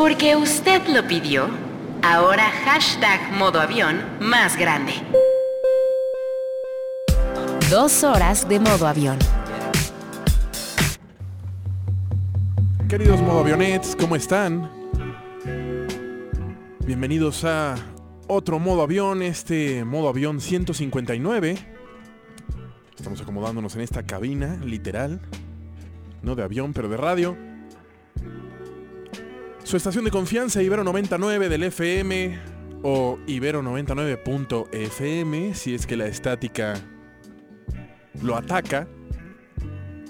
Porque usted lo pidió, ahora hashtag modo avión más grande. Dos horas de modo avión. Queridos modo avionets, ¿cómo están? Bienvenidos a otro modo avión, este modo avión 159. Estamos acomodándonos en esta cabina, literal. No de avión, pero de radio. Su estación de confianza, Ibero 99 del FM o Ibero 99.fm, si es que la estática lo ataca.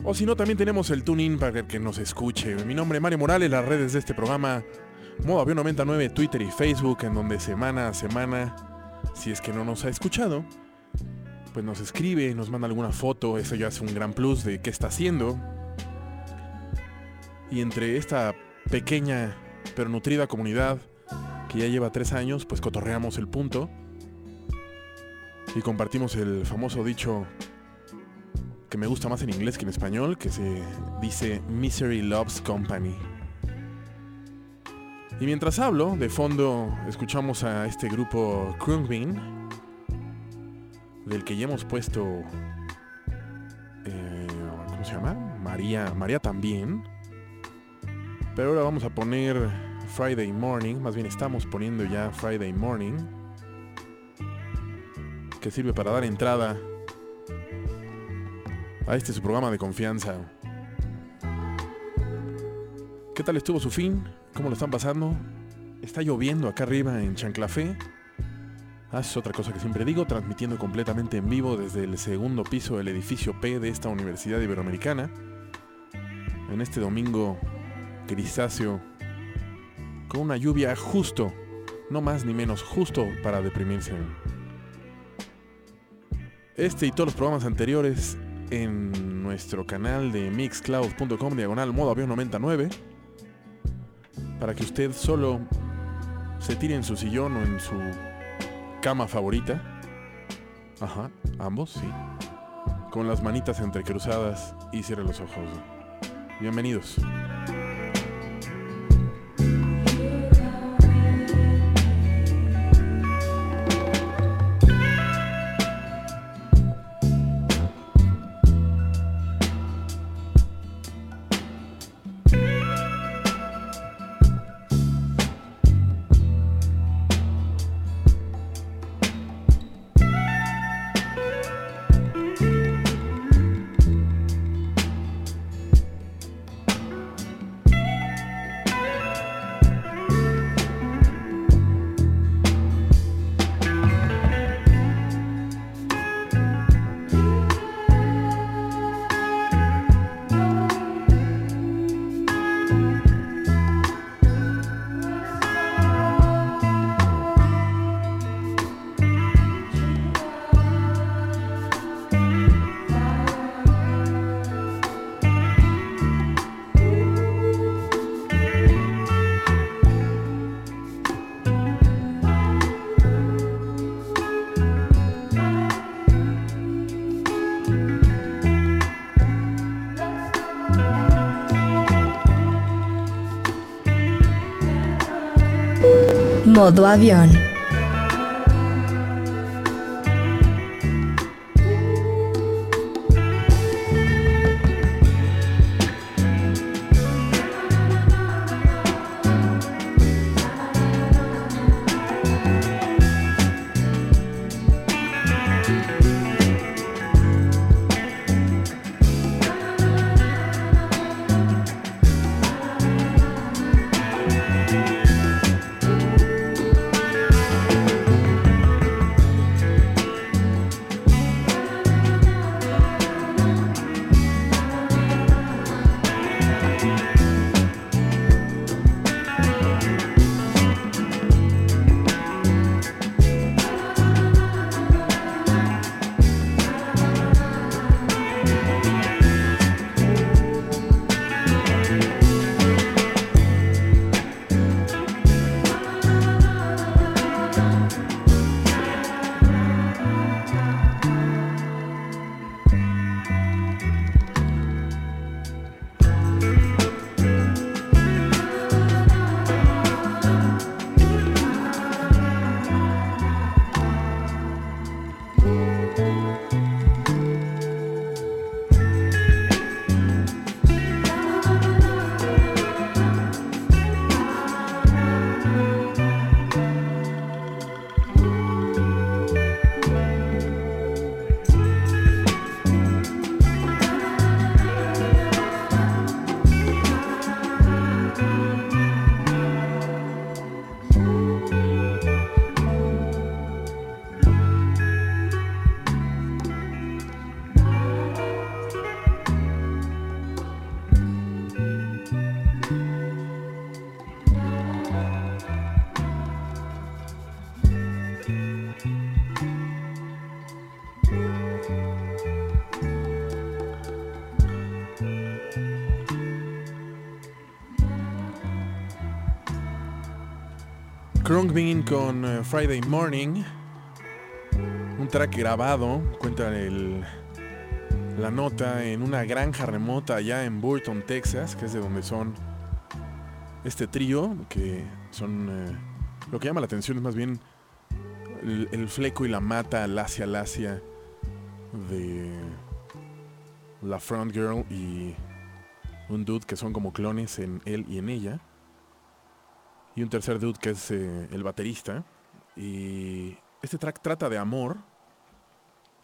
O si no, también tenemos el tune-in para que nos escuche. Mi nombre es Mario Morales, las redes de este programa, Modo Avión 99, Twitter y Facebook, en donde semana a semana, si es que no nos ha escuchado, pues nos escribe, nos manda alguna foto, eso ya es un gran plus de qué está haciendo. Y entre esta pequeña pero nutrida comunidad que ya lleva tres años, pues cotorreamos el punto y compartimos el famoso dicho que me gusta más en inglés que en español, que se dice Misery Loves Company. Y mientras hablo, de fondo escuchamos a este grupo Krungbin, del que ya hemos puesto, eh, ¿cómo se llama? María, María también. Pero ahora vamos a poner Friday Morning, más bien estamos poniendo ya Friday Morning, que sirve para dar entrada a este su programa de confianza. ¿Qué tal estuvo su fin? ¿Cómo lo están pasando? Está lloviendo acá arriba en Chanclafé. Ah, es otra cosa que siempre digo, transmitiendo completamente en vivo desde el segundo piso del edificio P de esta Universidad Iberoamericana. En este domingo grisáceo, con una lluvia justo, no más ni menos, justo para deprimirse. Este y todos los programas anteriores en nuestro canal de mixcloud.com diagonal modo avión 99 para que usted solo se tire en su sillón o en su cama favorita. Ajá, ambos, sí. Con las manitas entrecruzadas y cierre los ojos. Bienvenidos. Modo avión. Krungbean con eh, Friday Morning. Un track grabado, cuenta el, la nota, en una granja remota allá en Burton, Texas, que es de donde son este trío, que son... Eh, lo que llama la atención es más bien el, fleco y la mata lacia lacia de la front girl y un dude que son como clones en él y en ella. Y un tercer dude que es eh, el baterista. Y este track trata de amor.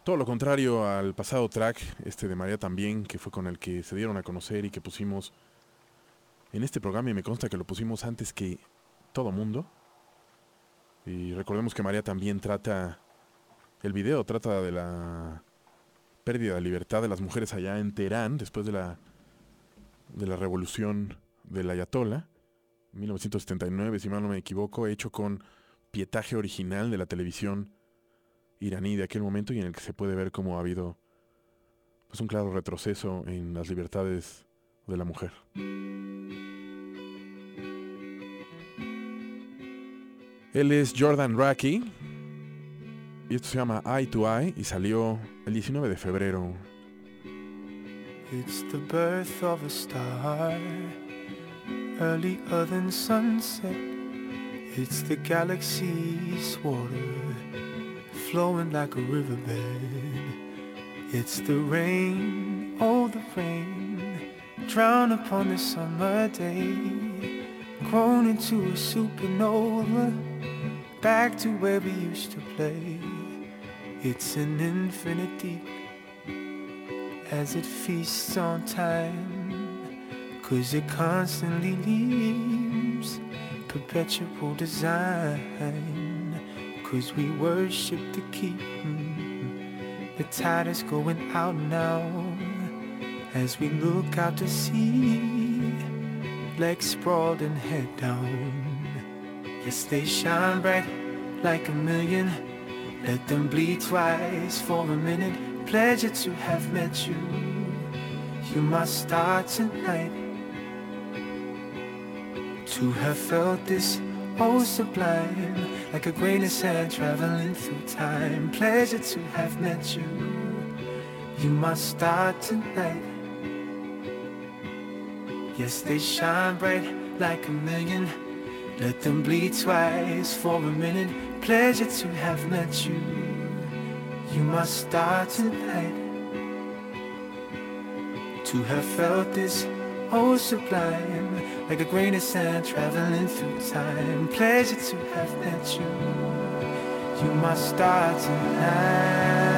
Todo lo contrario al pasado track, este de María también, que fue con el que se dieron a conocer y que pusimos en este programa y me consta que lo pusimos antes que todo mundo. Y recordemos que María también trata, el video trata de la pérdida de libertad de las mujeres allá en Teherán después de la, de la revolución del Ayatollah. 1979, si mal no me equivoco, hecho con pietaje original de la televisión iraní de aquel momento y en el que se puede ver cómo ha habido pues, un claro retroceso en las libertades de la mujer. Él es Jordan Raki y esto se llama Eye to Eye y salió el 19 de febrero. Earlier than sunset. It's the galaxy's water flowing like a riverbed. It's the rain, oh the rain, drown upon the summer day, grown into a supernova, back to where we used to play. It's an infinity as it feasts on time Cause it constantly leaves perpetual design. Cause we worship the keep. The tide is going out now as we look out to sea. Legs sprawled and head down. Yes, they shine bright like a million. Let them bleed twice for a minute. Pleasure to have met you. You must start tonight to have felt this oh sublime Like a grain of sand traveling through time. Pleasure to have met you. You must start tonight. Yes, they shine bright like a million. Let them bleed twice for a minute. Pleasure to have met you. You must start tonight. To have felt this oh sublime like a grain of sand traveling through time. Pleasure to have met you. You must start tonight.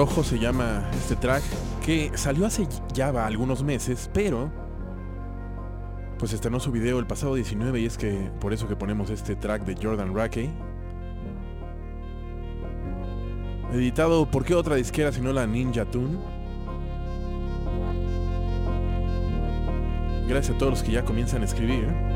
Rojo se llama este track que salió hace ya va algunos meses, pero pues estrenó su video el pasado 19 y es que por eso que ponemos este track de Jordan Rackey. Editado por qué otra disquera sino la Ninja Tune. Gracias a todos los que ya comienzan a escribir.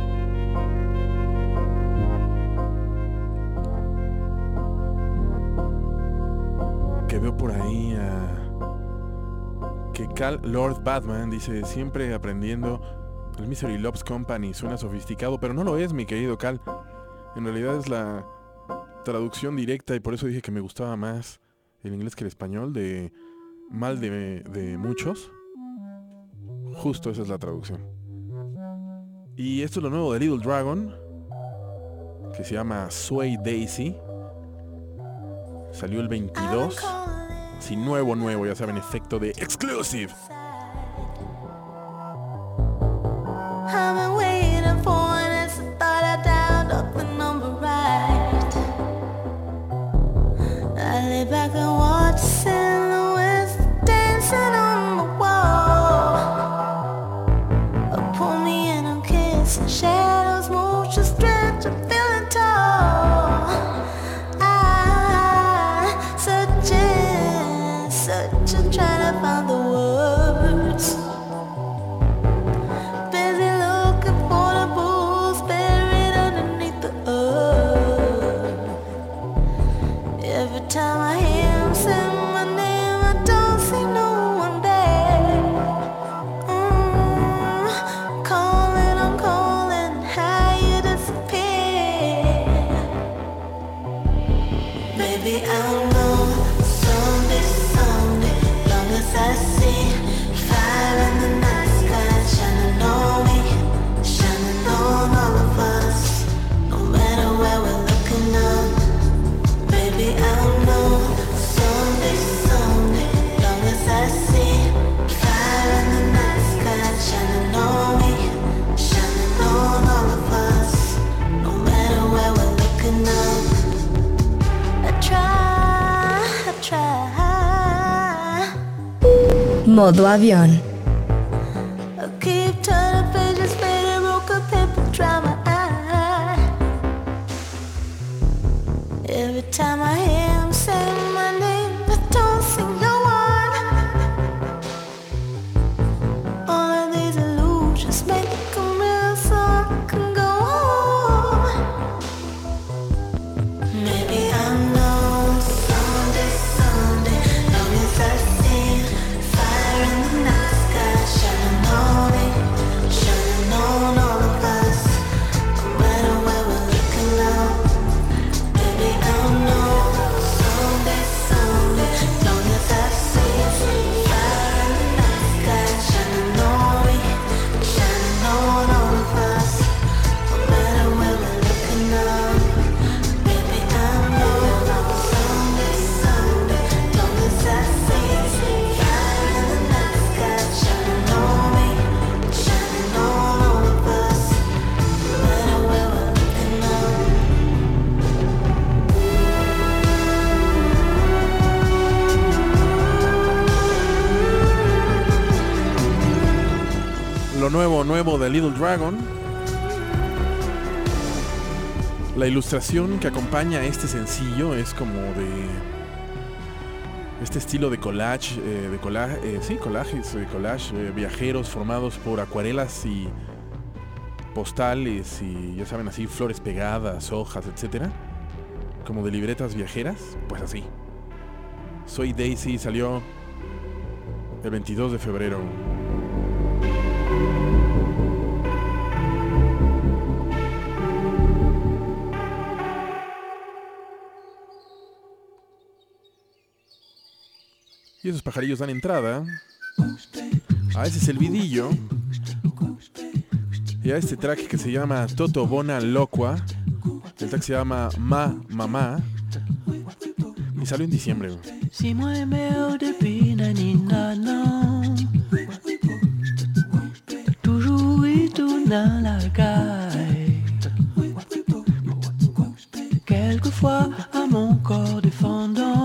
Lord Batman dice siempre aprendiendo el Misery Loves Company suena sofisticado, pero no lo es, mi querido Cal. En realidad es la traducción directa y por eso dije que me gustaba más el inglés que el español de Mal de, Muchos. Justo esa es la traducción. Y esto es lo nuevo de Little Dragon, que se llama Sway Daisy. Salió el 22. Si nuevo, nuevo, ya saben, efecto de exclusive. Modo avión. Little Dragon. La ilustración que acompaña a este sencillo es como de este estilo de collage, eh, de collage, eh, sí, collages, de collage, eh, viajeros formados por acuarelas y postales y ya saben así flores pegadas, hojas, etcétera, como de libretas viajeras, pues así. Soy Daisy salió el 22 de febrero. Y esos pajarillos dan entrada a ese silbidillo y a este track que se llama Toto Bona Loqua. El track se llama Ma Mamá y salió en diciembre. Quelquefois à mon corps défendant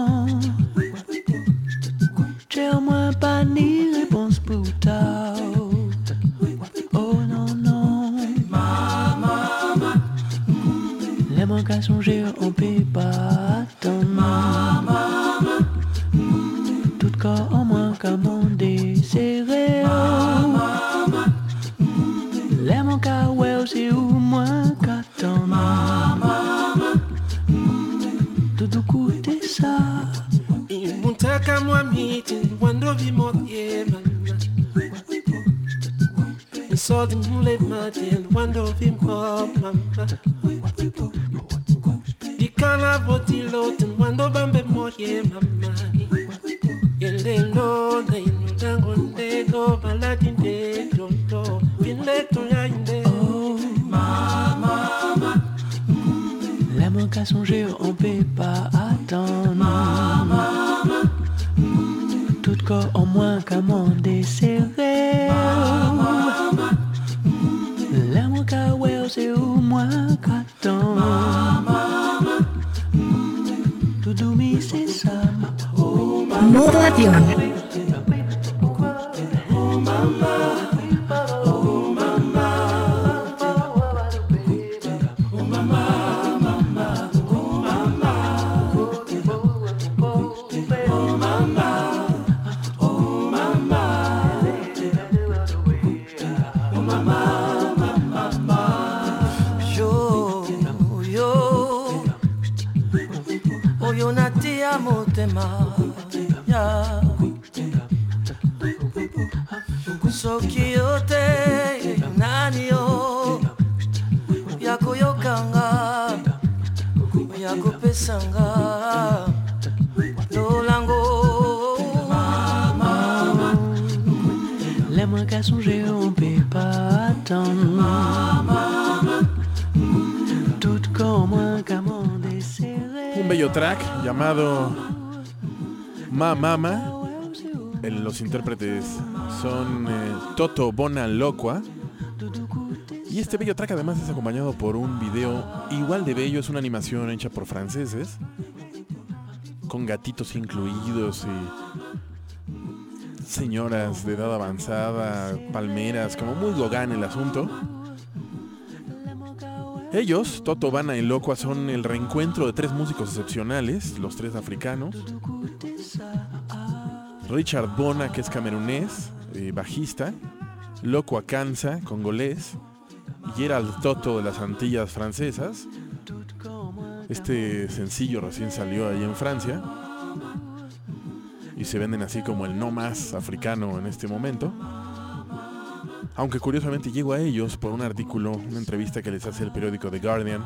intérpretes son eh, Toto Bona Loqua. Y este bello track además es acompañado por un video igual de bello. Es una animación hecha por franceses. Con gatitos incluidos y señoras de edad avanzada, palmeras, como muy Gauguin el asunto. Ellos, Toto, Bana y Loqua, son el reencuentro de tres músicos excepcionales, los tres africanos. Richard Bona, que es camerunés, eh, bajista. Loqua Kansa, congolés. Gerald Toto de las Antillas francesas. Este sencillo recién salió ahí en Francia. Y se venden así como el no más africano en este momento. Aunque curiosamente llego a ellos por un artículo, una entrevista que les hace el periódico The Guardian,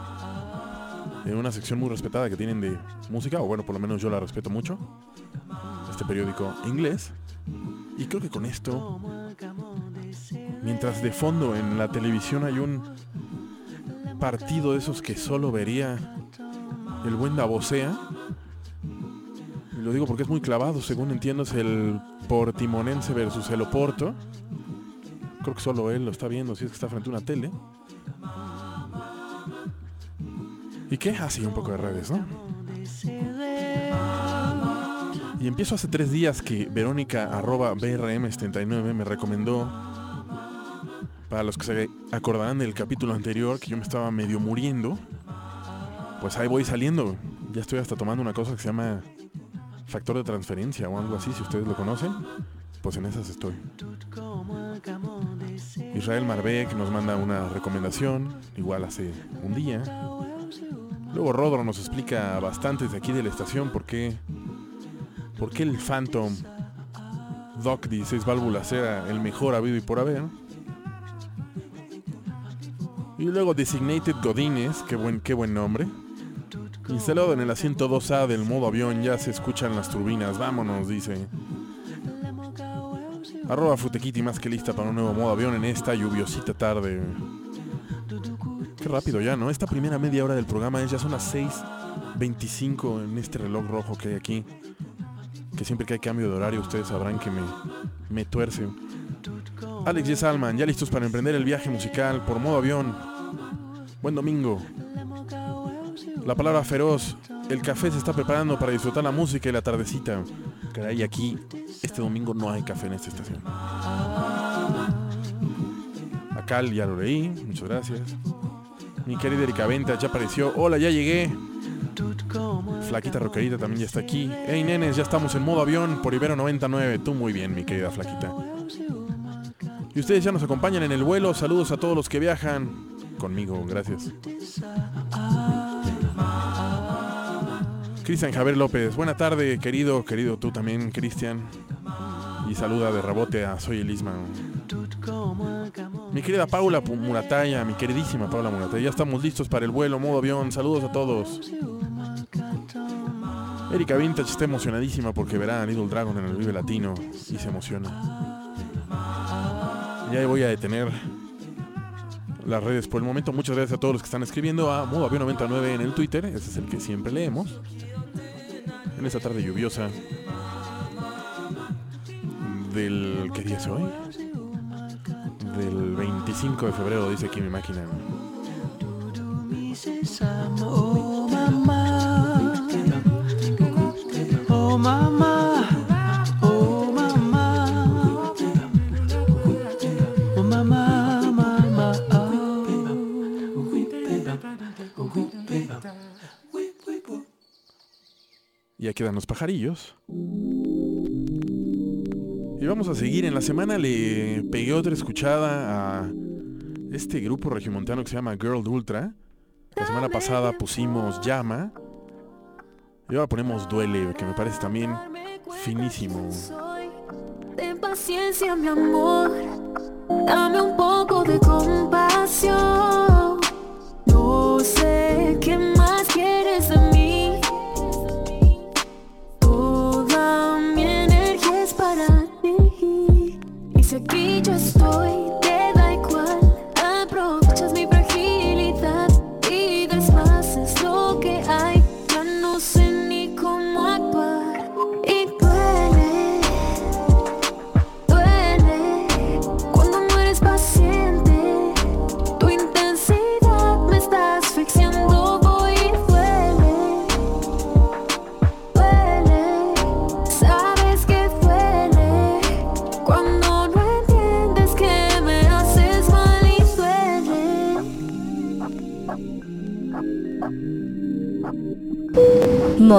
en una sección muy respetada que tienen de música, o bueno, por lo menos yo la respeto mucho, este periódico inglés. Y creo que con esto, mientras de fondo en la televisión hay un partido de esos que solo vería el buen Davosea, y lo digo porque es muy clavado, según entiendo es el Portimonense versus el Oporto. Creo que solo él lo está viendo si es que está frente a una tele. ¿Y qué? Así un poco de redes, ¿no? Y empiezo hace tres días que Verónica arroba BRM79 me recomendó, para los que se acordarán del capítulo anterior, que yo me estaba medio muriendo, pues ahí voy saliendo. Ya estoy hasta tomando una cosa que se llama factor de transferencia o algo así, si ustedes lo conocen, pues en esas estoy. Israel Marbeck nos manda una recomendación, igual hace un día. Luego Rodro nos explica bastante de aquí de la estación por qué, por qué el Phantom Doc 16 válvulas era el mejor habido y por haber. Y luego Designated Godines, qué buen, qué buen nombre. Instalado en el asiento 2A del modo avión, ya se escuchan las turbinas. Vámonos, dice. Arroba Futequiti más que lista para un nuevo modo avión en esta lluviosita tarde. Qué rápido ya, ¿no? Esta primera media hora del programa es ya son las 6.25 en este reloj rojo que hay aquí. Siempre que hay cambio de horario ustedes sabrán que me, me tuerce. Alex y Salman, ya listos para emprender el viaje musical por modo avión. Buen domingo. La palabra feroz. El café se está preparando para disfrutar la música y la tardecita. Caray, aquí este domingo no hay café en esta estación. Chacal, ya lo leí. Muchas gracias. Mi querida Erika Venta ya apareció. Hola, ya llegué. Flaquita Roquerita también ya está aquí. Hey, nenes, ya estamos en modo avión por Ibero 99. Tú muy bien, mi querida Flaquita. Y ustedes ya nos acompañan en el vuelo. Saludos a todos los que viajan conmigo. Gracias. Cristian Javier López. Buena tarde, querido, querido tú también, Cristian. Y saluda de rebote a Soy Elisma. Mi querida Paula Murataya, mi queridísima Paula Murataya. Ya estamos listos para el vuelo, modo avión. Saludos a todos. Erika Vintage está emocionadísima porque verá a Little Dragon en el Vive Latino y se emociona. Ya voy a detener las redes por el momento. Muchas gracias a todos los que están escribiendo a modo avión 99 en el Twitter. Ese es el que siempre leemos. En esta tarde lluviosa del... ¿Qué día es hoy? Del 25 de febrero, dice aquí mi máquina. Ya quedan los pajarillos. Y vamos a seguir. En la semana le pegué otra escuchada a este grupo regiomontano que se llama Girl Ultra. La semana pasada pusimos Llama. Y ahora ponemos Duele, que me parece también finísimo. Ten paciencia, mi amor. Dame un poco de compasión.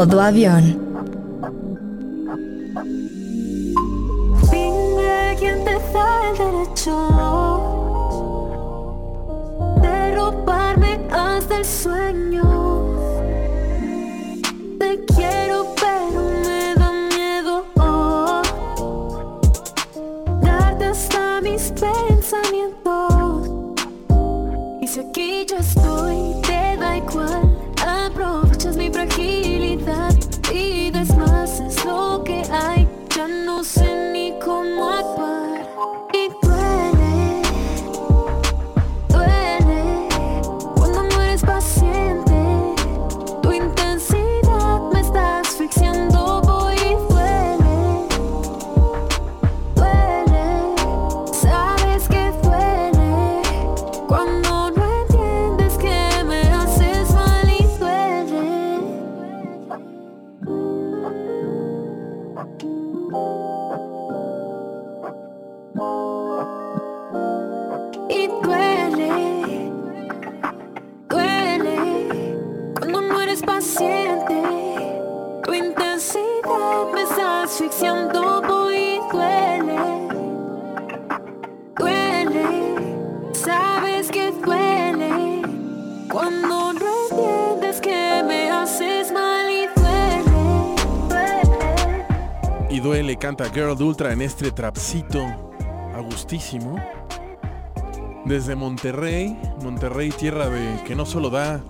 Modo avión. Dime quién te da el derecho de robarme hasta el sueño. Este trapcito a gustísimo. Desde Monterrey, Monterrey, tierra de que no solo da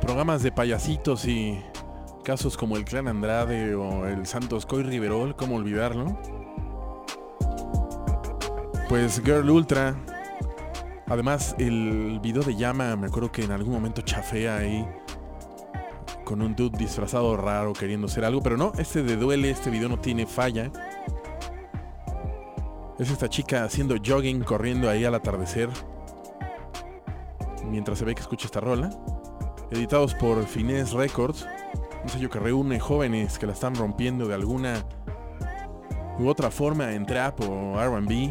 programas de payasitos y casos como el Clan Andrade o el Santos Coy Riverol, cómo olvidarlo. Pues Girl Ultra, además el video de llama, me acuerdo que en algún momento chafea ahí con un dude disfrazado raro queriendo hacer algo, pero no, este de duele, este video no tiene falla. Es esta chica haciendo jogging, corriendo ahí al atardecer. Mientras se ve que escucha esta rola. Editados por Finesse Records. Un sello que reúne jóvenes que la están rompiendo de alguna u otra forma en trap o RB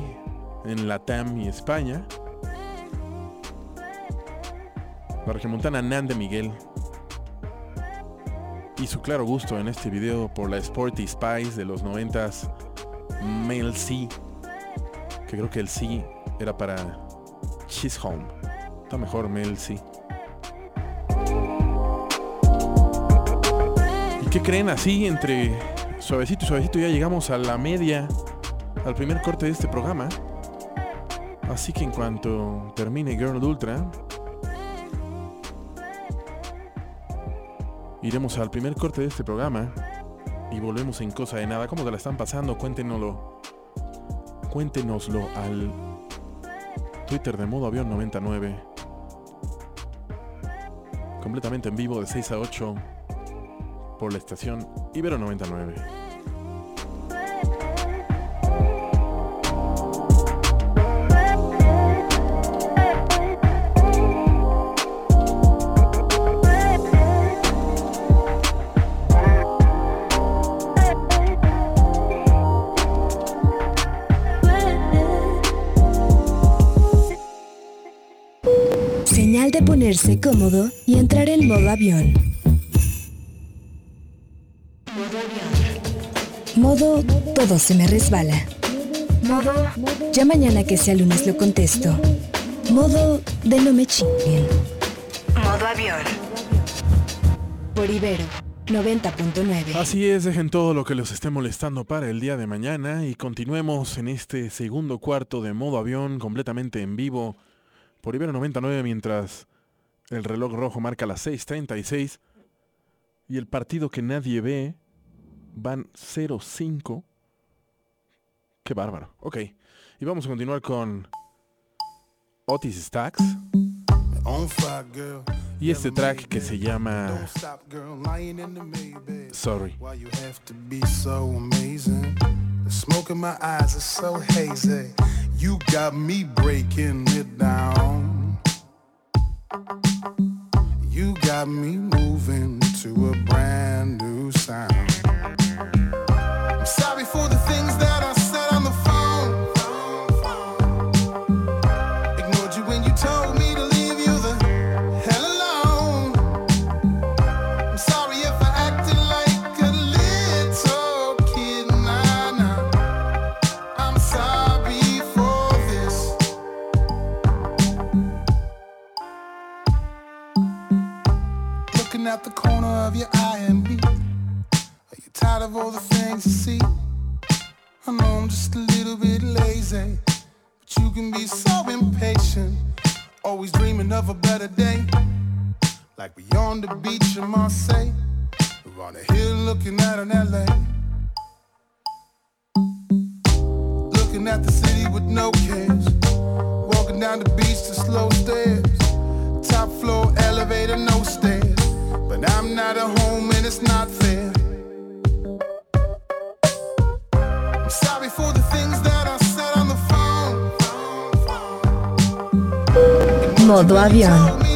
en Latam y España. La regiomontana Nan de Miguel. Y su claro gusto en este video por la Sporty Spice de los 90s Male C. Que creo que el C era para She's Home. Está mejor Male C. ¿Y qué creen así entre suavecito y suavecito ya llegamos a la media, al primer corte de este programa? Así que en cuanto termine Girl Ultra, iremos al primer corte de este programa y volvemos en cosa de nada. ¿Cómo te la están pasando? Cuéntenoslo. Cuéntenoslo al Twitter de modo avión 99. Completamente en vivo de 6 a 8 por la estación Ibero 99. Ponerse cómodo y entrar en modo avión. Modo todo se me resbala. Modo ya mañana que sea lunes lo contesto. Modo de no me chinguen. Modo avión. Por Ibero 90.9. Así es, dejen todo lo que los esté molestando para el día de mañana y continuemos en este segundo cuarto de modo avión completamente en vivo por Ibero 99 mientras el reloj rojo marca las 6.36 y el partido que nadie ve van 0-5. Qué bárbaro. Ok, y vamos a continuar con Otis Stacks y este track que se llama Sorry. The smoke in my eyes is so hazy. You got me breaking it down. You got me moving to a brand new sound. I'm sorry for the all the things you see? I know I'm just a little bit lazy, but you can be so impatient. Always dreaming of a better day. Like we on the beach in Marseille. We're on a hill looking at an LA. Looking at the city with no cares. Walking down the beach to slow stairs. Top floor elevator, no stairs. But I'm not at Modo avión.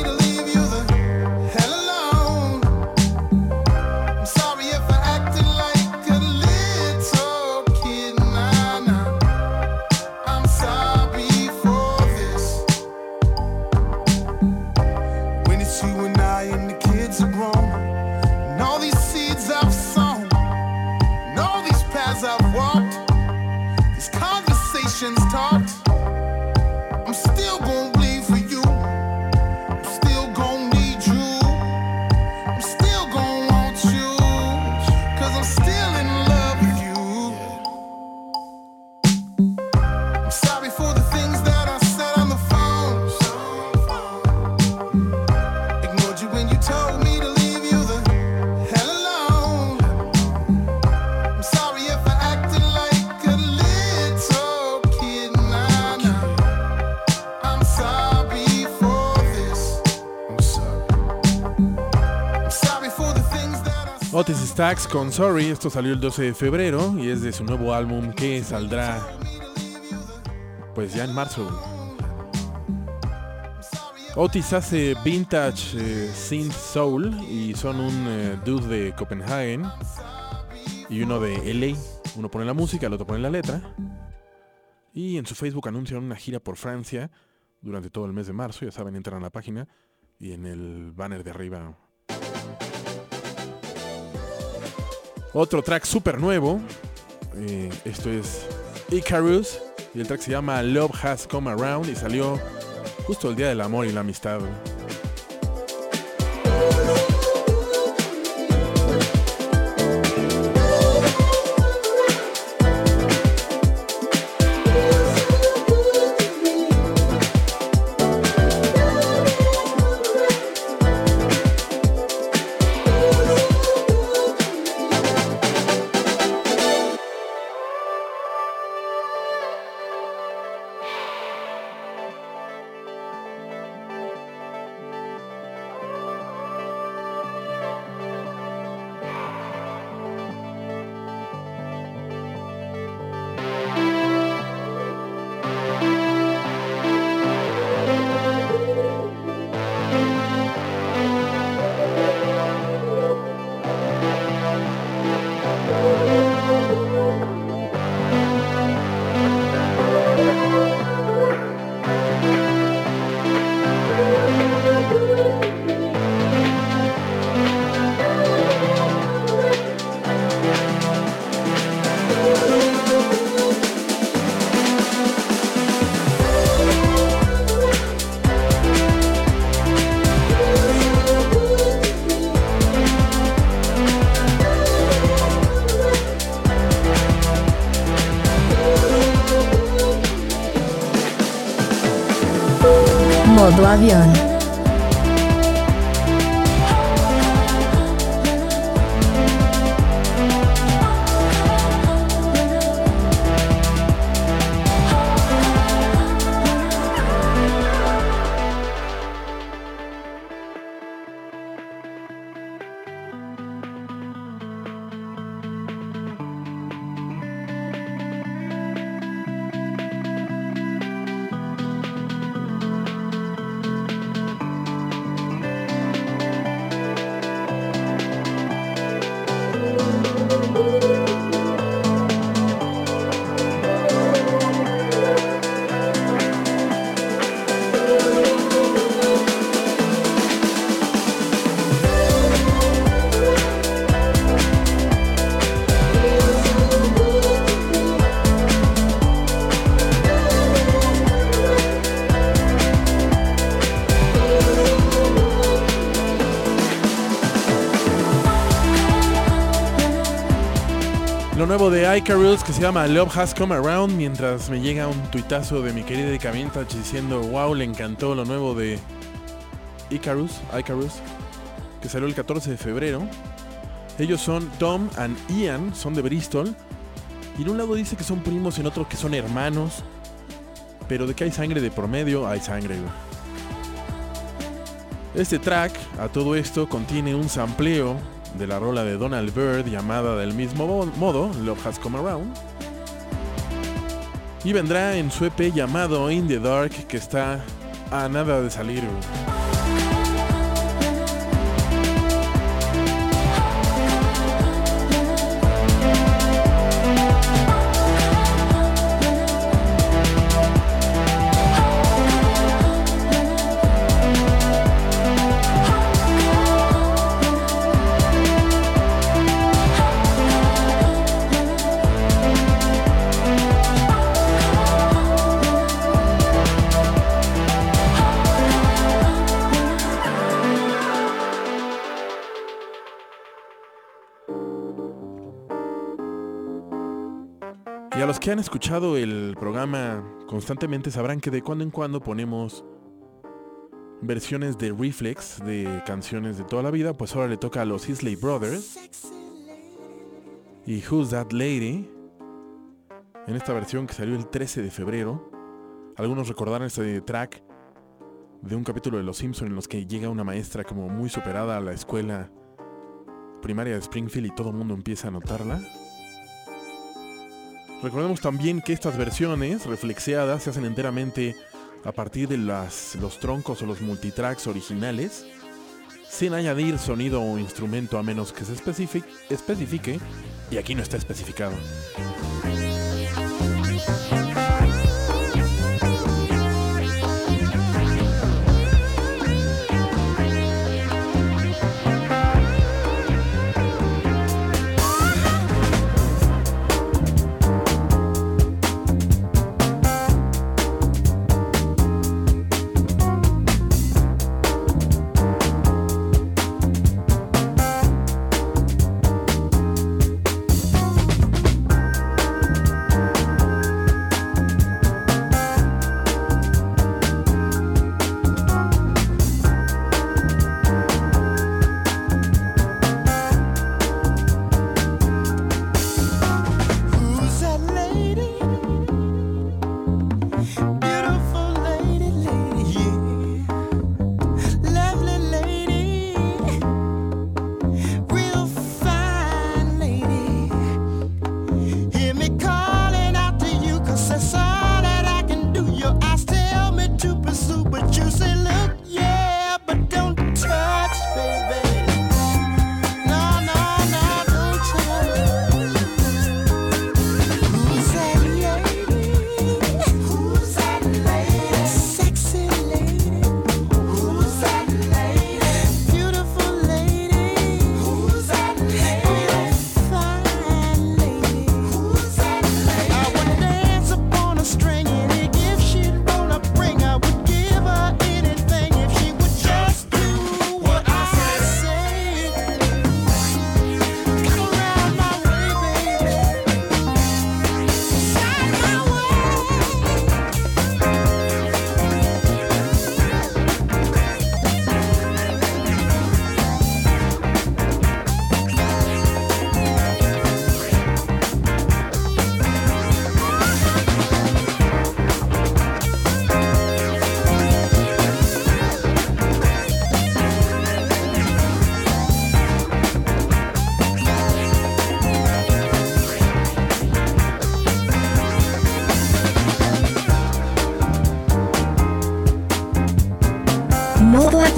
Stacks con Sorry, esto salió el 12 de febrero y es de su nuevo álbum que saldrá pues ya en marzo. Otis hace vintage eh, synth soul y son un eh, dude de Copenhagen y uno de LA. Uno pone la música, el otro pone la letra. Y en su Facebook anuncian una gira por Francia durante todo el mes de marzo. Ya saben, entran a la página y en el banner de arriba. Otro track súper nuevo. eh, esto es Icarus. Y el track se llama Love Has Come Around y salió justo el día del amor y la amistad. Modo avión. Icarus que se llama Love Has Come Around mientras me llega un tuitazo de mi querida Erika Vintage diciendo wow, le encantó lo nuevo de Icarus, Icarus, que salió el 14 de febrero. Ellos son Tom and Ian, son de Bristol. Y en un lado dice que son primos, en otro que son hermanos. Pero de que hay sangre de por medio, hay sangre. Este track, a todo esto, contiene un sampleo de la rola de Donald Byrd llamada del mismo mo- modo, Love Has Come Around. Y vendrá en su EP llamado In the Dark, que está a nada de salir. Escuchado el programa constantemente sabrán que de cuando en cuando ponemos versiones de Reflex de canciones de toda la vida, pues ahora le toca a los Isley Brothers y Who's That Lady en esta versión que salió el 13 de febrero. Algunos recordarán este track de un capítulo de Los Simpson en los que llega una maestra como muy superada a la escuela primaria de Springfield y todo el mundo empieza a notarla. Recordemos también que estas versiones reflexeadas se hacen enteramente a partir de las, los troncos o los multitracks originales, sin añadir sonido o instrumento a menos que se especific- especifique, y aquí no está especificado.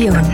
Modo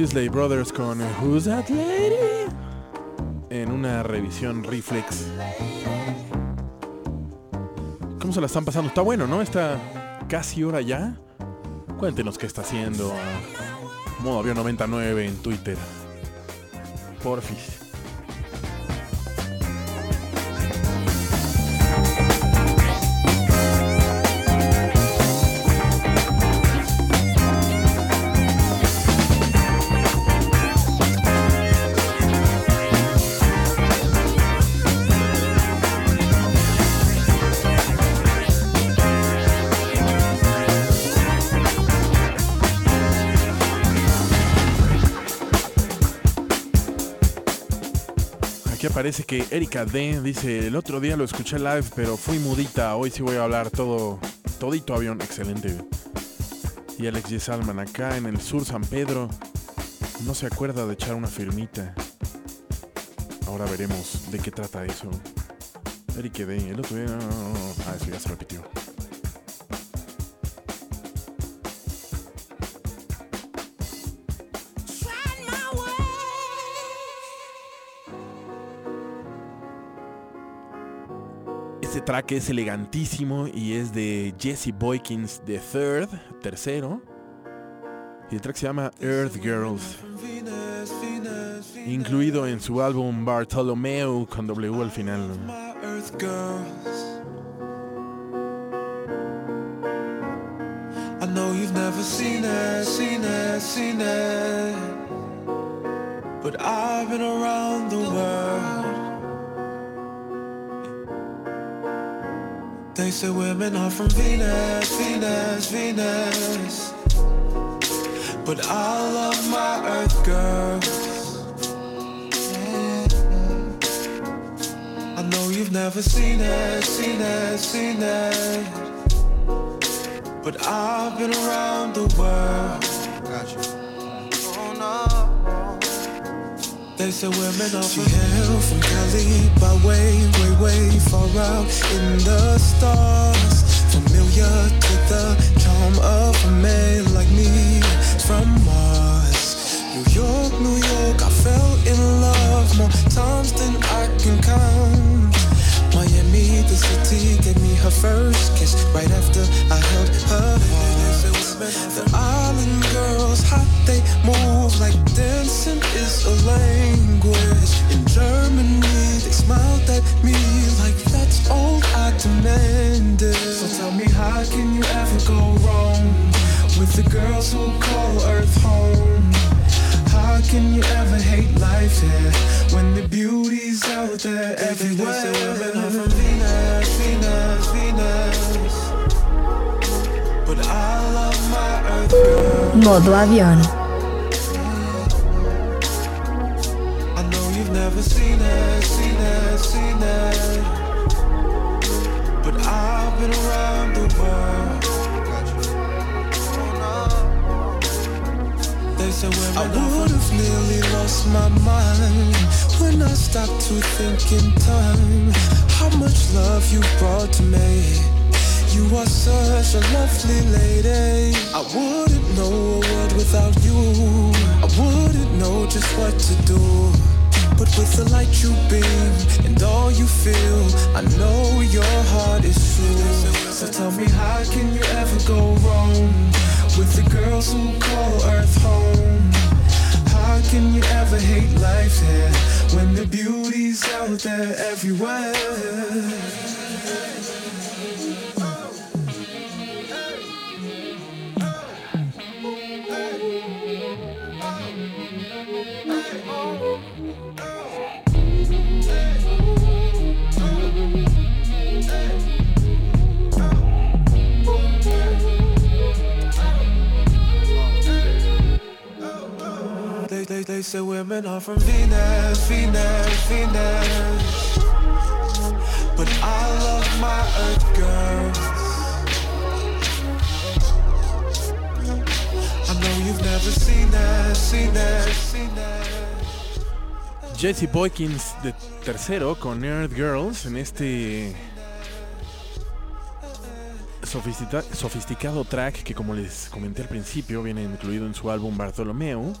lady? Los Isley Brothers con Who's That Lady? En una revisión reflex. ¿Cómo se la están pasando? Está bueno, ¿no? Está casi hora ya. Cuéntenos qué está haciendo Modo Avión 99 en Twitter. Porfis. Aquí aparece que Erika D dice, el otro día lo escuché live, pero fui mudita, hoy sí voy a hablar todo, todito avión, excelente. Y Alex G. Salman acá en el sur San Pedro, no se acuerda de echar una firmita. Ahora veremos de qué trata eso. Erika D, el otro día, no, ah, eso ya se. Track es elegantísimo y es de Jesse Boykins the Third, tercero. Y el track se llama Earth Girls. Incluido en su álbum Bartolomeo con W al final. But I've been around the world. They say women are from Venus, Venus, Venus. But I love my Earth girls. I know you've never seen it, seen it, seen it. But I've been around the world. They say women are from hail from Cali by way, way, way far out in the stars. Familiar to the charm of a man like me from Mars. New York, New York, I fell in love more say women I would have nearly lost my mind when I stopped to think in time how much love you brought to me. You are such a lovely lady. I wouldn't know a world without you. I wouldn't know just what to do. But with the light you beam and all you feel, I know your heart is true. So tell me, how can you ever go wrong with the girls who call Earth home? How can you ever hate life here when the beauty's out there everywhere? They, say women are from Venus, Venus, Venus. But I love my Earth girls. I know you've never seen that, seen that, seen that. Jesse Boykins de tercero con Nerd Girls en este sofistica- sofisticado track que como les comenté al principio viene incluido en su álbum Bartolomeo.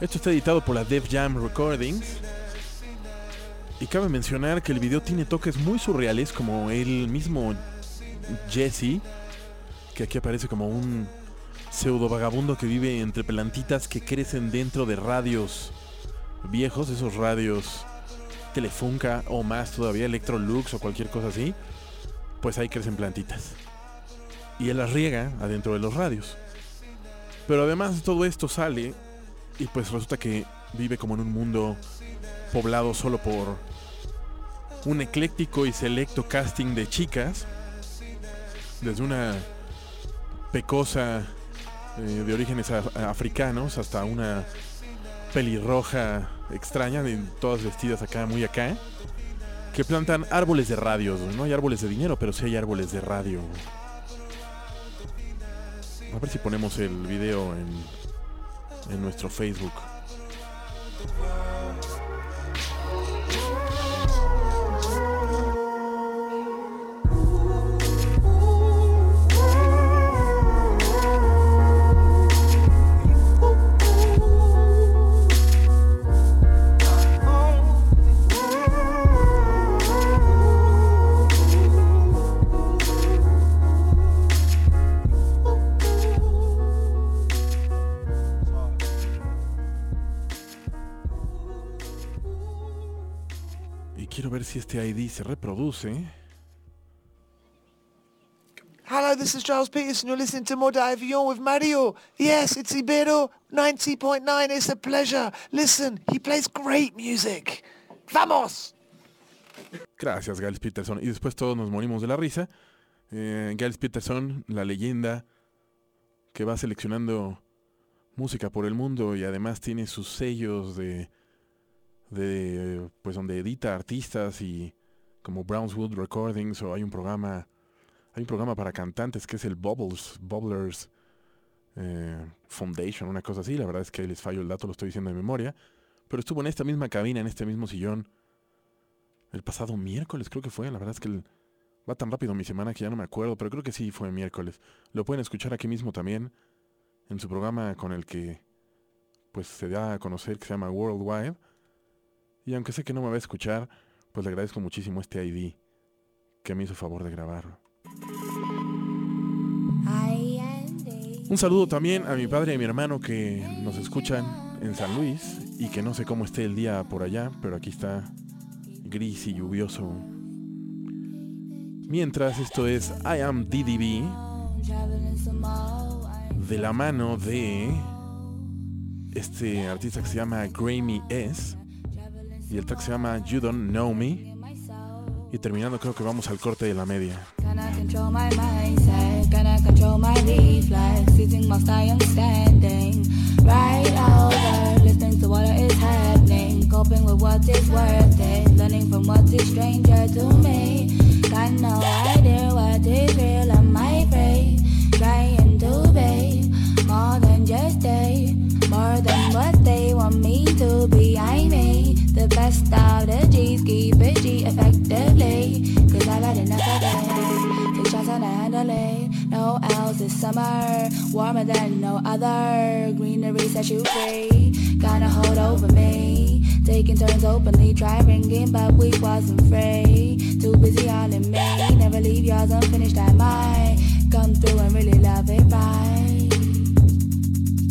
Esto está editado por la Def Jam Recordings. Y cabe mencionar que el video tiene toques muy surreales como el mismo Jesse, que aquí aparece como un pseudo vagabundo que vive entre plantitas que crecen dentro de radios viejos, esos radios Telefunca o más todavía, Electrolux o cualquier cosa así, pues ahí crecen plantitas. Y él las riega adentro de los radios. Pero además de todo esto sale y pues resulta que vive como en un mundo poblado solo por un ecléctico y selecto casting de chicas. Desde una pecosa eh, de orígenes af- africanos hasta una pelirroja extraña, de- todas vestidas acá, muy acá, que plantan árboles de radios. No hay árboles de dinero, pero sí hay árboles de radio. A ver si ponemos el video en, en nuestro Facebook. ID se reproduce. Hello, this is Charles Peterson. You're listening to Moda Avion with Mario. Yes, it's Ibero 90.9. It's a pleasure. Listen, he plays great music. Vamos! Gracias, Giles Peterson. Y después todos nos morimos de la risa. Eh, Giles Peterson, la leyenda que va seleccionando música por el mundo y además tiene sus sellos de, de pues donde edita artistas y como Brownswood Recordings o hay un programa hay un programa para cantantes que es el Bubbles Bubblers eh, Foundation una cosa así la verdad es que les fallo el dato lo estoy diciendo de memoria pero estuvo en esta misma cabina en este mismo sillón el pasado miércoles creo que fue. La verdad es que va tan rápido mi semana que ya no me acuerdo, pero creo que sí fue miércoles. Lo pueden escuchar aquí mismo también en su programa con el que pues se da a conocer que se llama Worldwide. Y aunque sé que no me va a escuchar, pues le agradezco muchísimo este ID que me hizo favor de grabarlo. Un saludo también a mi padre y a mi hermano que nos escuchan en San Luis y que no sé cómo esté el día por allá, pero aquí está gris y lluvioso. Mientras esto es I Am DDB de la mano de este artista que se llama Grammy S Y el track se llama You Don't Know Me. Y terminando creo que vamos al corte de la media. Coping with what is worth it, learning from what is stranger to me. Got no idea what is real. I might break, trying to be more than just a, more than what they want me to be. I made the best of G's, keep it G effectively. Cause I've had enough of it. Take shots on the handle it. No else this summer, warmer than no other. Greenery sets you free, kinda hold over me. Taking turns openly, try ringing, but we wasn't free. Too busy all in me, never leave yours unfinished. I might come through and really love it right.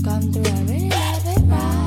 Come through and really love it right.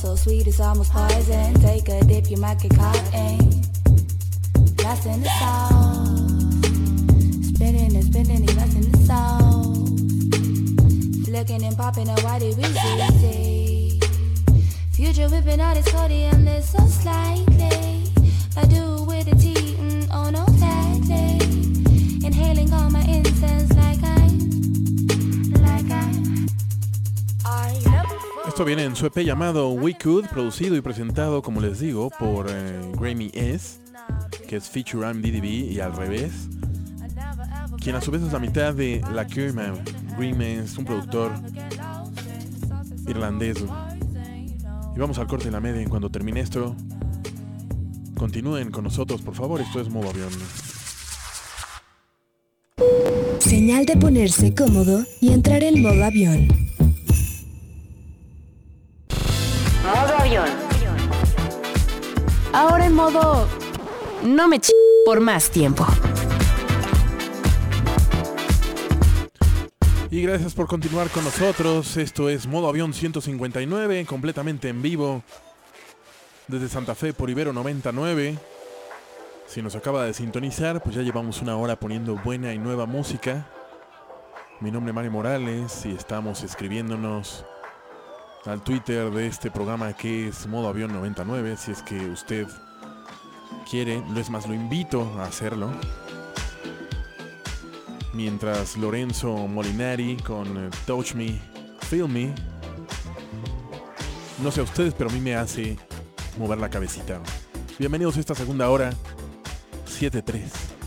so sweet it's almost poison. Take a dip, you might get caught in. Lost in the sauce. Spinning and spinning, he lost in the sauce. Flicking and popping, oh why did we see? Future whipping out his cody and this so slightly. Esto viene en su EP llamado We Could, producido y presentado, como les digo, por eh, Grammy S, que es feature I'm DDB y al revés, quien a su vez es la mitad de La Kerman. Grammy es un productor irlandés. Y vamos al corte de la media. Cuando termine esto, continúen con nosotros, por favor. Esto es modo avión. Señal de ponerse cómodo y entrar en modo avión. Ahora en modo... No me ch... por más tiempo. Y gracias por continuar con nosotros. Esto es Modo Avión 159, completamente en vivo. Desde Santa Fe por Ibero 99. Si nos acaba de sintonizar, pues ya llevamos una hora poniendo buena y nueva música. Mi nombre es Mario Morales y estamos escribiéndonos al Twitter de este programa que es Modo Avión 99. Si es que usted quiere, no es más, lo invito a hacerlo mientras Lorenzo Molinari con eh, Touch Me, Feel Me. No sé a ustedes, pero a mí me hace mover la cabecita. Bienvenidos a esta segunda hora, 7-3.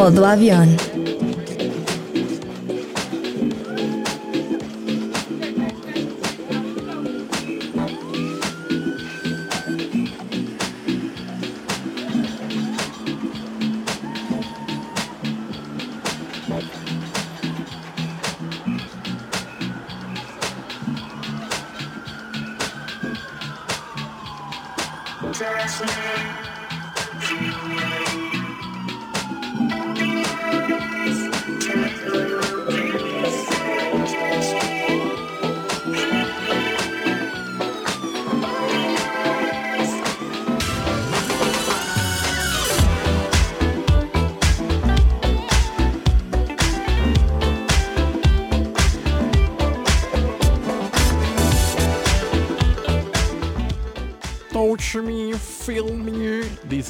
Modo avión.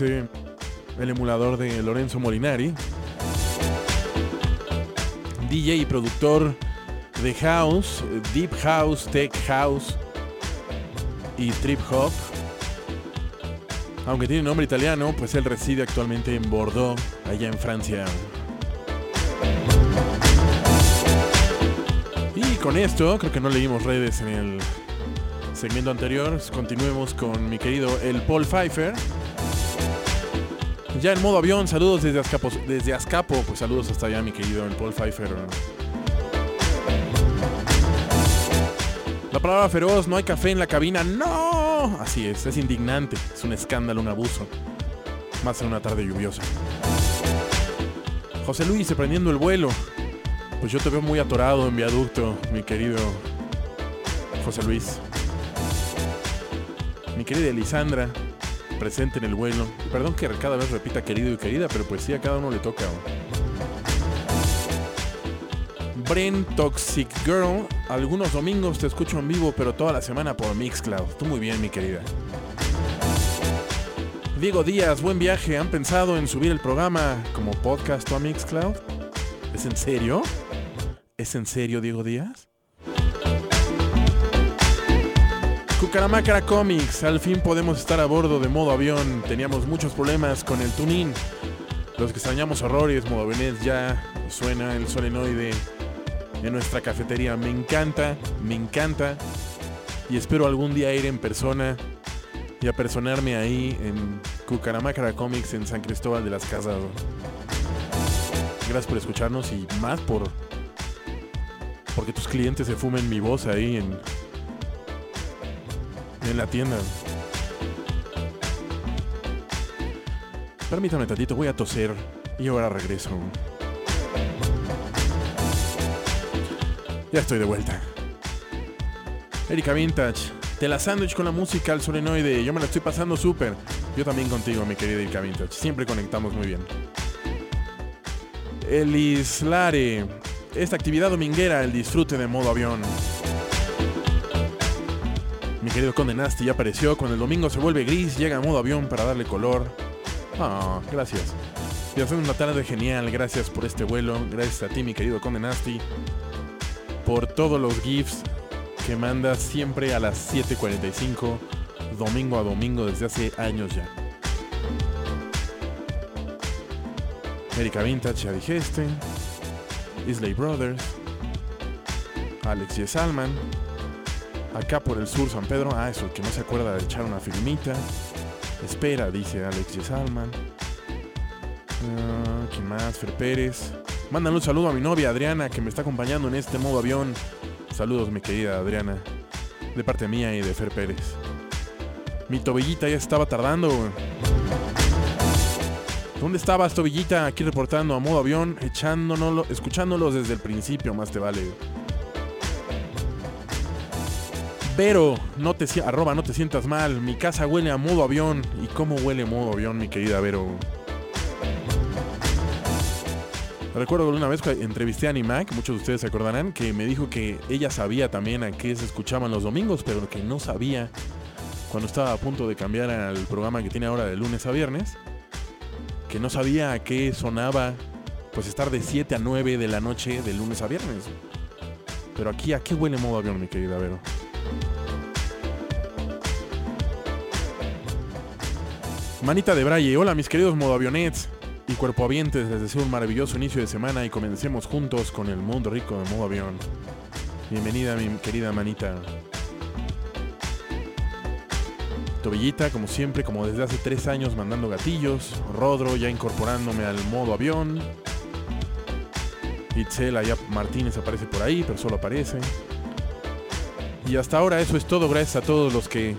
El emulador de Lorenzo Molinari. DJ y productor de House, Deep House, Tech House y Trip Hop. Aunque tiene nombre italiano, pues él reside actualmente en Bordeaux, allá en Francia. Y con esto, creo que no leímos redes en el segmento anterior. Continuemos con mi querido el Paul Pfeiffer. Ya en modo avión, saludos desde Azcapo, desde Azcapo, pues saludos hasta allá mi querido Paul Pfeiffer. La palabra feroz, no hay café en la cabina, no. Así es, es indignante, es un escándalo, un abuso. Más en una tarde lluviosa. José Luis, prendiendo el vuelo. Pues yo te veo muy atorado en viaducto, mi querido José Luis. Mi querida Elisandra, presente en el vuelo. Perdón que cada vez repita querido y querida, pero pues sí, a cada uno le toca. Bren Toxic Girl, algunos domingos te escucho en vivo, pero toda la semana por Mixcloud. Tú muy bien, mi querida. Diego Díaz, buen viaje. ¿Han pensado en subir el programa como podcast o a Mixcloud? ¿Es en serio? ¿Es en serio, Diego Díaz? Cucaramácara Comics, al fin podemos estar a bordo de modo avión. Teníamos muchos problemas con el tuning. Los que extrañamos horrores, modo Venet ya suena el solenoide en nuestra cafetería. Me encanta, me encanta. Y espero algún día ir en persona y apersonarme ahí en Cucaramácara Comics en San Cristóbal de las Casas. Gracias por escucharnos y más por porque tus clientes se fumen mi voz ahí en en la tienda. Permítame tantito, voy a toser y ahora regreso. Ya estoy de vuelta. Erika Vintage, te la sándwich con la música al solenoide. Yo me la estoy pasando súper. Yo también contigo, mi querida Erika Vintage. Siempre conectamos muy bien. Elislare, esta actividad dominguera, el disfrute de modo avión. Mi querido Conde Nasty ya apareció. Cuando el domingo se vuelve gris, llega a modo avión para darle color. Ah, gracias. Y hacer una tarde genial. Gracias por este vuelo. Gracias a ti, mi querido Conde Nasty. Por todos los GIFs que mandas siempre a las 7.45, domingo a domingo, desde hace años ya. Erika Vintage, ya dije este. Isley Brothers. Alex y Salman. Acá por el sur, San Pedro. Ah, eso, que no se acuerda de echar una filmita. Espera, dice Alex y Salman. Ah, ¿Quién más? Fer Pérez. Mándale un saludo a mi novia Adriana, que me está acompañando en este modo avión. Saludos, mi querida Adriana. De parte mía y de Fer Pérez. Mi tobillita ya estaba tardando. ¿Dónde estabas, tobillita? Aquí reportando a modo avión, echándonos, escuchándolos desde el principio, más te vale. Pero, no te, arroba, no te sientas mal. Mi casa huele a modo avión. ¿Y cómo huele modo avión, mi querida Vero? Recuerdo una vez que entrevisté a Animac, muchos de ustedes se acordarán, que me dijo que ella sabía también a qué se escuchaban los domingos, pero que no sabía cuando estaba a punto de cambiar al programa que tiene ahora de lunes a viernes, que no sabía a qué sonaba pues estar de 7 a 9 de la noche de lunes a viernes. Pero aquí, ¿a qué huele modo avión, mi querida Vero? Manita de Braille, hola mis queridos modoavionets y cuerpoavientes, les deseo un maravilloso inicio de semana y comencemos juntos con el mundo rico de modo avión. Bienvenida mi querida manita. Tobillita, como siempre, como desde hace tres años mandando gatillos. Rodro ya incorporándome al modo avión. Itzela ya Martínez aparece por ahí, pero solo aparece. Y hasta ahora eso es todo, gracias a todos los que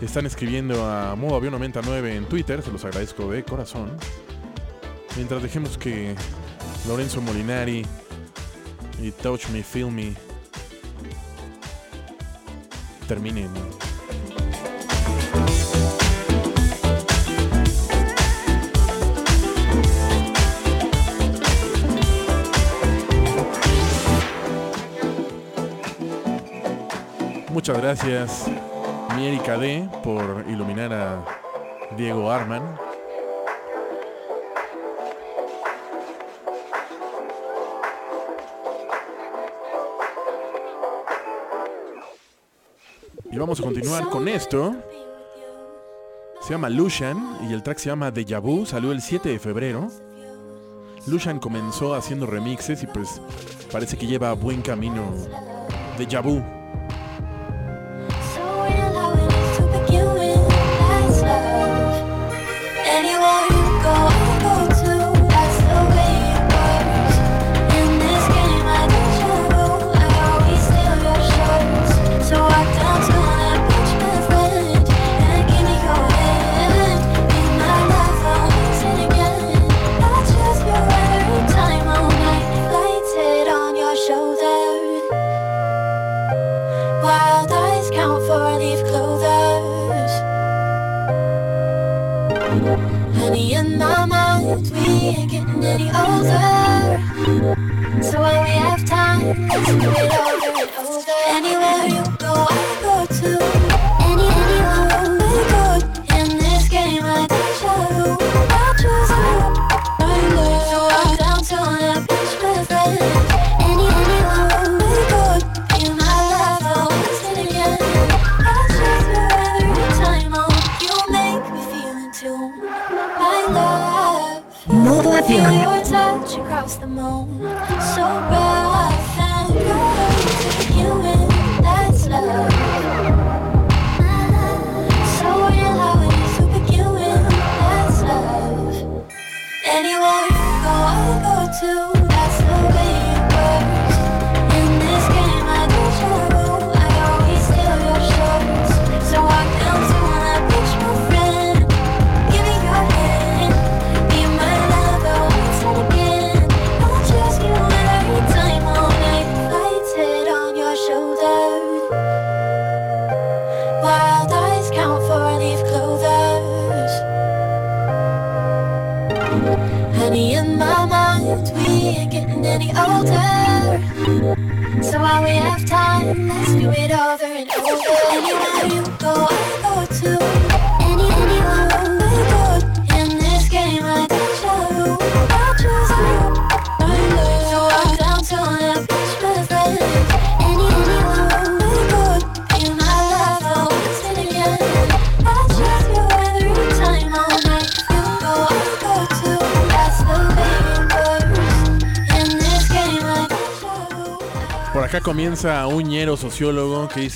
están escribiendo a modo avión 99 en Twitter, se los agradezco de corazón. Mientras dejemos que Lorenzo Molinari y Touch Me, Feel Me terminen. Muchas gracias, mi Erika D, por iluminar a Diego Arman. Y vamos a continuar con esto. Se llama Lucian y el track se llama Deja Vu. Salió el 7 de febrero. Lucian comenzó haciendo remixes y pues parece que lleva buen camino. Deja Vu.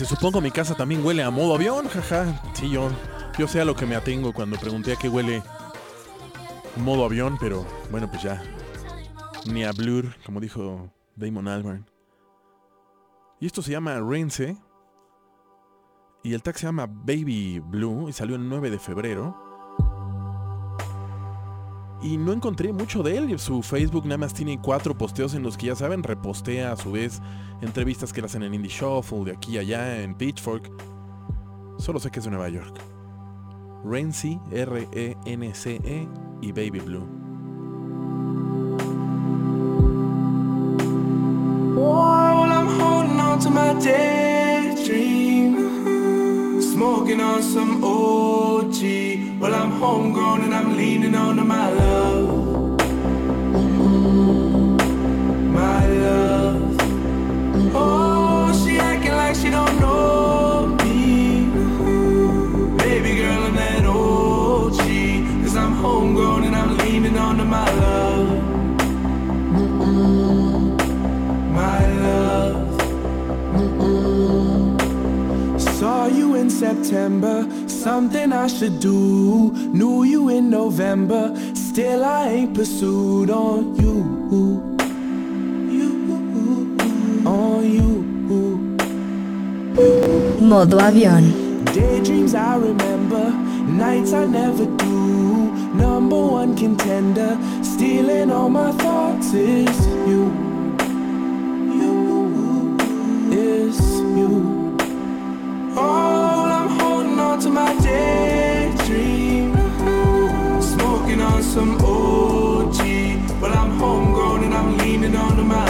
Dice, supongo mi casa también huele a modo avión, jaja. Sí, yo, yo sé a lo que me atengo cuando pregunté a qué huele modo avión, pero bueno, pues ya. Ni a Blur, como dijo Damon Albarn. Y esto se llama Rense. Y el tag se llama Baby Blue y salió el 9 de febrero. Y no encontré mucho de él. Su Facebook nada más tiene cuatro posteos en los que ya saben, repostea a su vez entrevistas que le hacen en Indie Shuffle, de aquí a allá, en Pitchfork. Solo sé que es de Nueva York. Renzi, R-E-N-C-E y Baby Blue. Smoking on some OG. Well, I'm homegrown and I'm leaning on to my love, my love. Oh, she acting like she don't know me, baby girl. I'm that OG, cause I'm homegrown and I'm leaning on to my love. my love. Saw you in September, something I should do. Knew you in November, still I ain't pursued on you. You, on you. Modo avión. Daydreams I remember, nights I never do. Number one contender, stealing all my thoughts is you. You daydream. Smoking on some OG, but I'm homegrown and I'm leaning onto my love.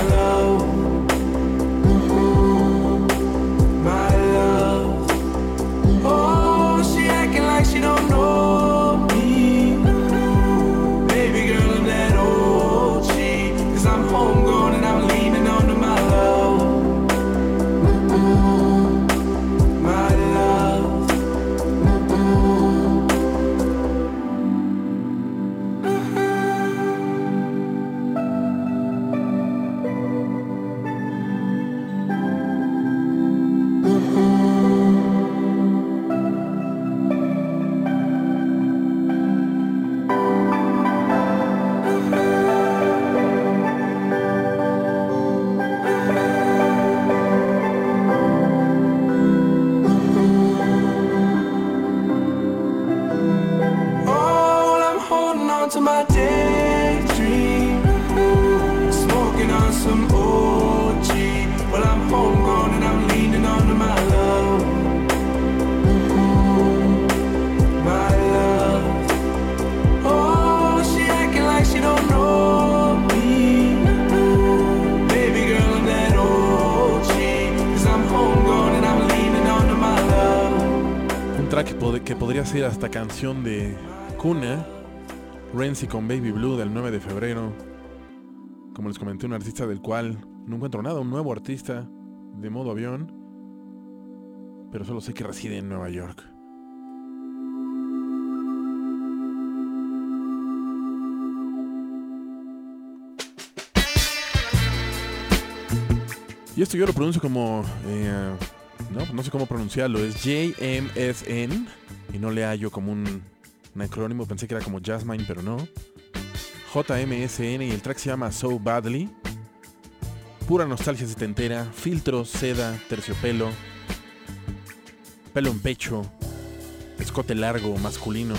Podría ser hasta canción de cuna. Renzi con Baby Blue del 9 de febrero. Como les comenté, un artista del cual no encuentro nada, un nuevo artista de modo avión. Pero solo sé que reside en Nueva York. Y esto yo lo pronuncio como... eh, no, no sé cómo pronunciarlo. Es JMSN. Y no le hallo como un, acrónimo. Pensé que era como Jasmine, pero no. JMSN y el track se llama So Badly. Pura nostalgia setentera. Filtros, seda, terciopelo. Pelo en pecho. Escote largo, masculino.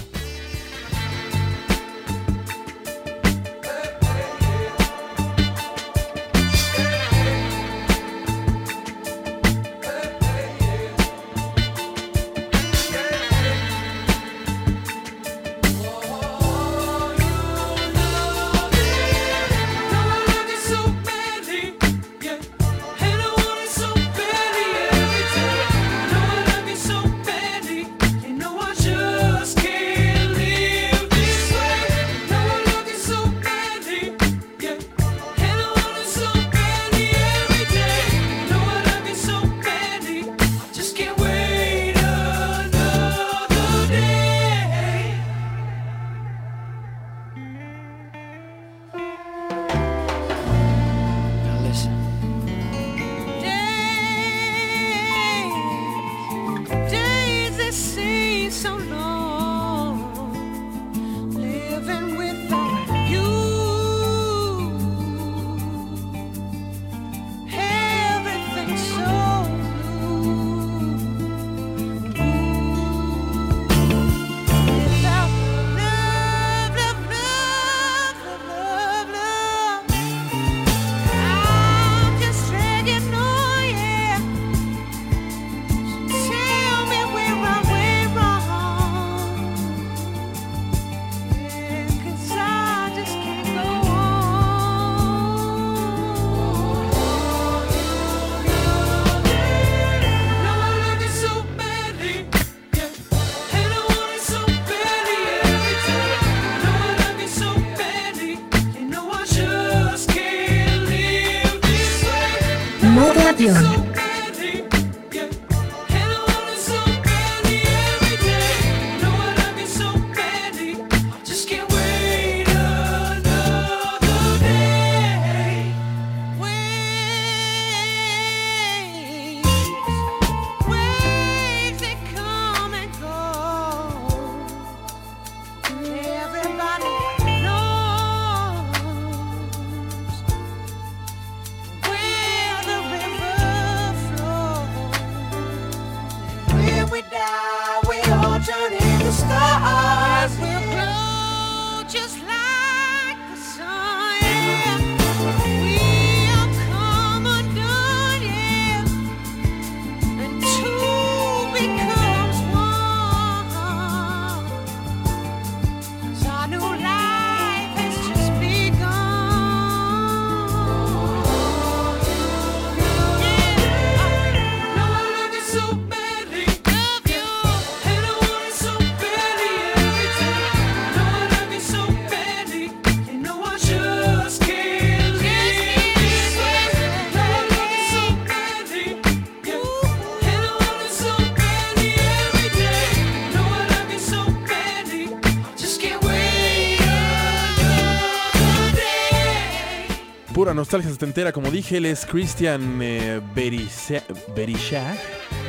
Nostalgia setentera, como dije, él es Christian eh, Berisha- Berishak,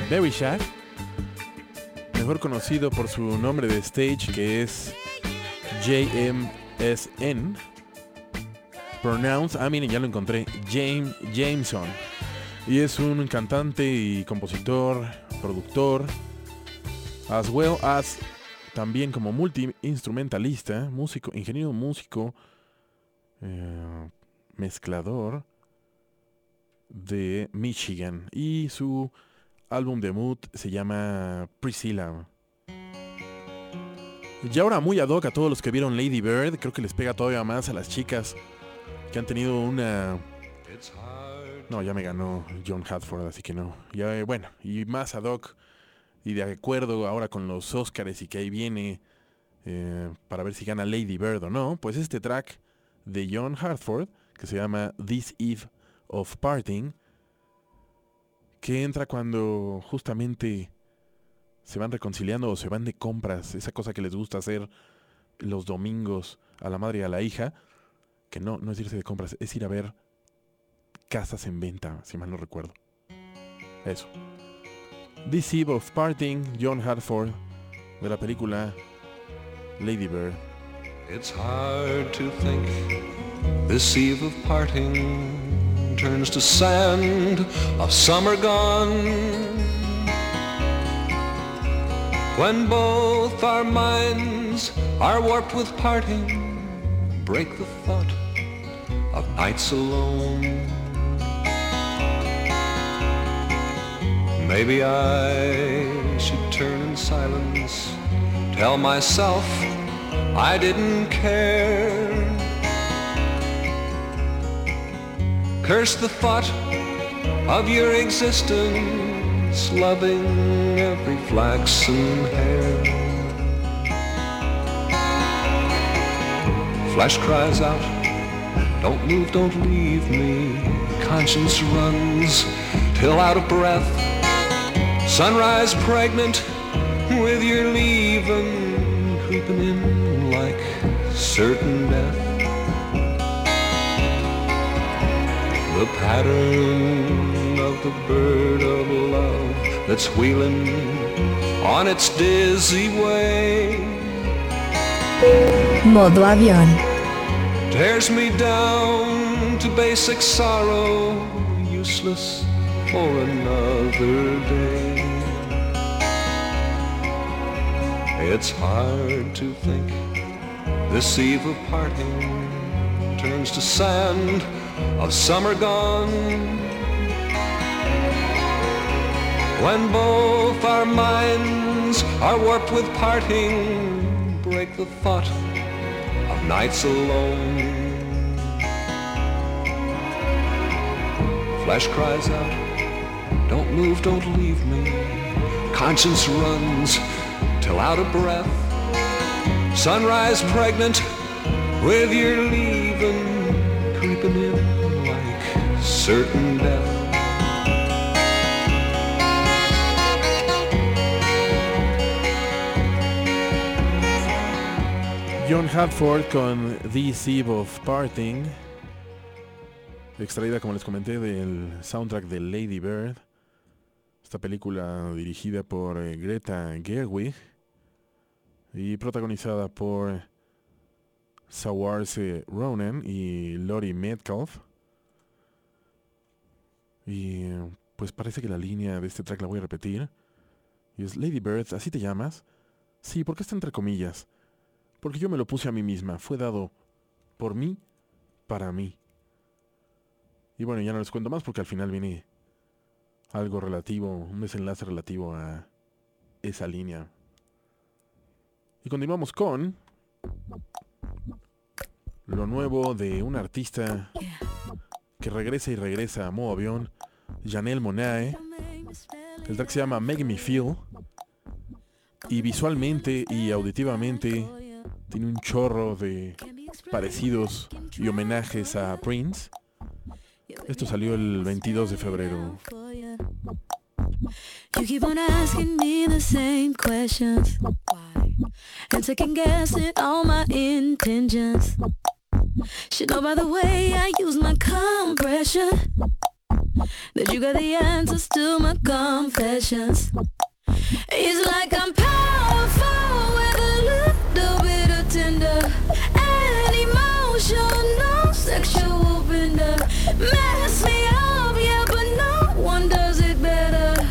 Berishak, mejor conocido por su nombre de stage que es JMSN. Pronounce, ah miren, ya lo encontré, James Jameson. Y es un cantante y compositor, productor, as well as también como multi-instrumentalista, músico, ingeniero músico, eh, mezclador de Michigan. Y su álbum debut se llama Priscilla. Y ahora muy ad hoc a todos los que vieron Lady Bird, creo que les pega todavía más a las chicas que han tenido una... No, ya me ganó John Hadford, así que no. Ya, eh, bueno, y más ad hoc y de acuerdo ahora con los Oscars y que ahí viene eh, para ver si gana Lady Bird o no, pues este track de John Hartford, que se llama This Eve of Parting, que entra cuando justamente se van reconciliando o se van de compras, esa cosa que les gusta hacer los domingos a la madre y a la hija, que no, no es irse de compras, es ir a ver casas en venta, si mal no recuerdo. Eso. This Eve of Parting, John Hartford, de la película Lady Bird. This eve of parting turns to sand of summer gone. When both our minds are warped with parting, break the thought of nights alone. Maybe I should turn in silence, tell myself I didn't care. Curse the thought of your existence, loving every flaxen hair. Flesh cries out, don't move, don't leave me. Conscience runs till out of breath. Sunrise pregnant with your leaving, creeping in like certain death. The pattern of the bird of love that's wheeling on its dizzy way Modo avión. tears me down to basic sorrow, useless for another day. It's hard to think this eve of parting turns to sand of summer gone. When both our minds are warped with parting, break the thought of nights alone. Flesh cries out, don't move, don't leave me. Conscience runs till out of breath. Sunrise pregnant with your leaving, certain death. John Hadford con This Eve of Parting, extraída como les comenté del soundtrack de Lady Bird, esta película dirigida por eh, Greta Gerwig y protagonizada por Saoirse Ronan y Lori Metcalf. Y pues parece que la línea de este track la voy a repetir. Y es Lady Bird, ¿así te llamas? Sí, porque está entre comillas. Porque yo me lo puse a mí misma. Fue dado por mí, para mí. Y bueno, ya no les cuento más porque al final viene algo relativo, un desenlace relativo a esa línea. Y continuamos con lo nuevo de un artista que regresa y regresa a modo avión, Janelle Monae. El track se llama Make Me Feel. Y visualmente y auditivamente tiene un chorro de parecidos y homenajes a Prince. Esto salió el 22 de febrero. Should know by the way I use my compression that you got the answers to my confessions. It's like I'm powerful with a little bit of tender and emotional sexual bender. Mess me up, yeah, but no one does it better.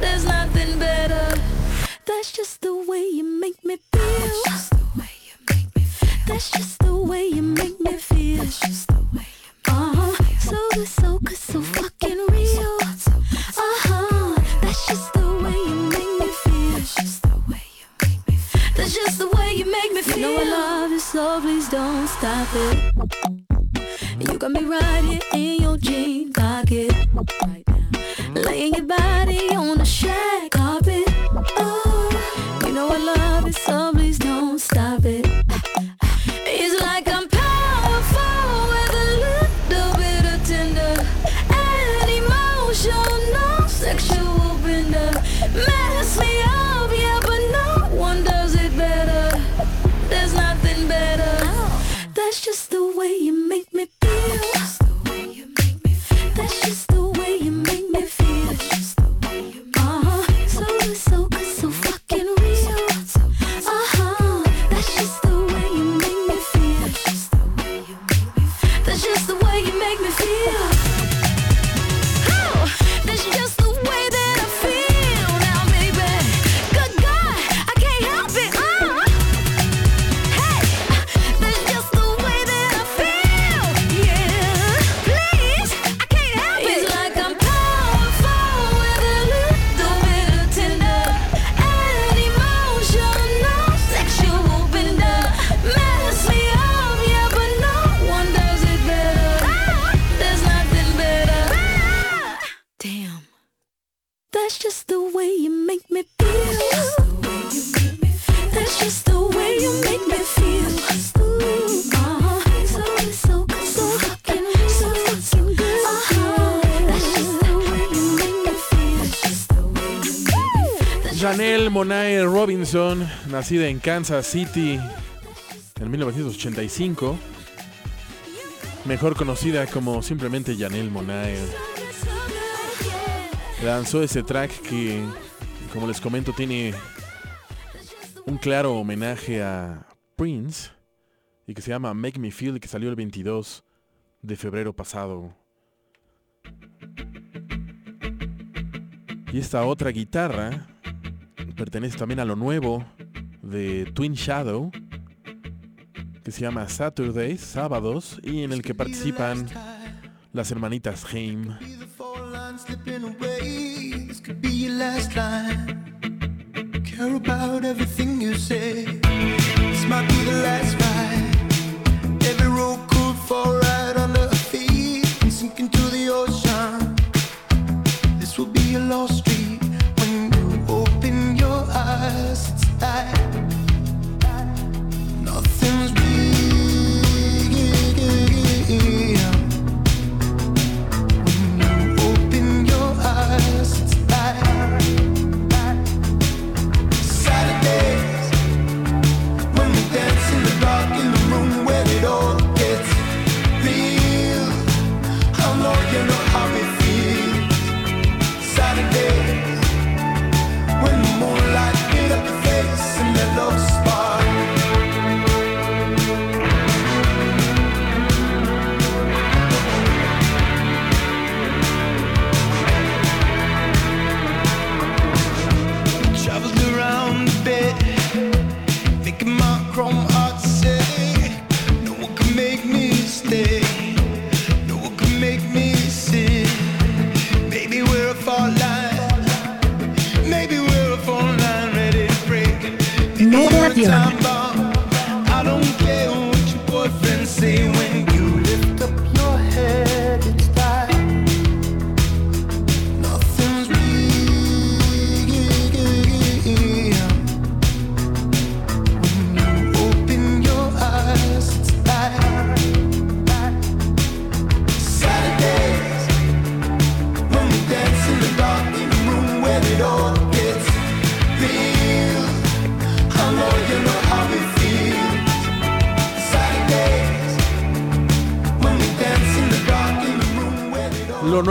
There's nothing better. That's just the way you make me feel. That's just the way you make me feel. That's just the way you uh-huh. So good, so good, so fucking real. Uh-huh. That's just the way you make me feel. That's just the way you make me feel. That's just the way you make me feel. You know I love you, so please don't stop it. You got me right here in your jean pocket. Right now. Laying your body on the shag carpet. Oh, you know I love it, so please don't stop it. It's like Monae Robinson, nacida en Kansas City en 1985, mejor conocida como simplemente Janelle Monae, lanzó ese track que, como les comento, tiene un claro homenaje a Prince y que se llama Make Me Feel y que salió el 22 de febrero pasado. Y esta otra guitarra pertenece también a lo nuevo de Twin Shadow, que se llama Saturdays, sábados, y en el que participan las hermanitas Haim. Care about everything you say. This might be the last ride. Every road could fall right under our feet and sink into the ocean. This will be a lost street your eyes. It's like nothing's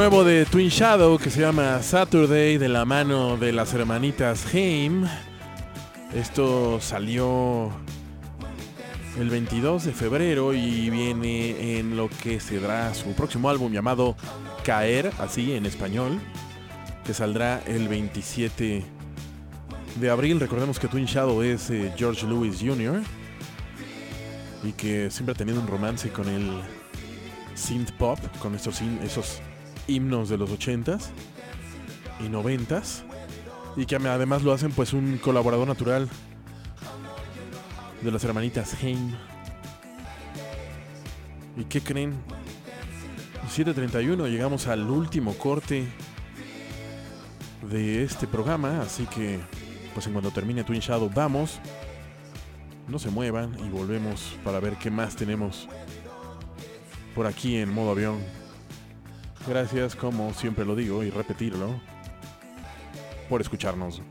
nuevo de Twin Shadow que se llama Saturday de la mano de las hermanitas Haim. Esto salió el 22 de febrero y viene en lo que será su próximo álbum llamado Caer, así en español, que saldrá el 27 de abril. Recordemos que Twin Shadow es eh, George Lewis Jr. y que siempre ha tenido un romance con el synth pop, con estos, hin- esos himnos de los 80s y 90s y que además lo hacen pues un colaborador natural de las hermanitas Haim. ¿Y qué creen? 7.31 llegamos al último corte de este programa, así que pues en cuanto termine Twin Shadow vamos. No se muevan y volvemos para ver qué más tenemos por aquí en modo avión. Gracias, como siempre lo digo y repetirlo, por escucharnos.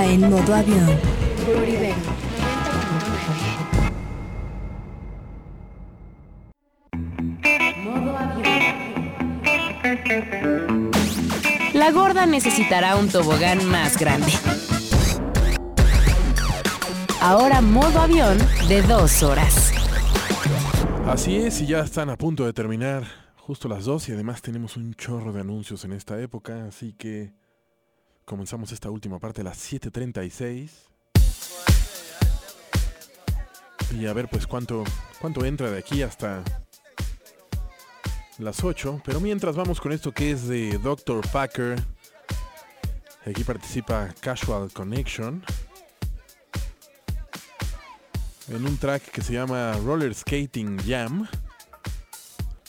En modo avión. Por Ibero. La gorda necesitará un tobogán más grande. Ahora modo avión de dos horas. Así es, y ya están a punto de terminar justo las 2 y además tenemos un chorro de anuncios en esta época, así que comenzamos esta última parte a las 7.36. Y a ver pues cuánto, cuánto entra de aquí hasta las 8. Pero mientras vamos con esto que es de Dr. Packer. Aquí participa Casual Connection. En un track que se llama Roller Skating Jam.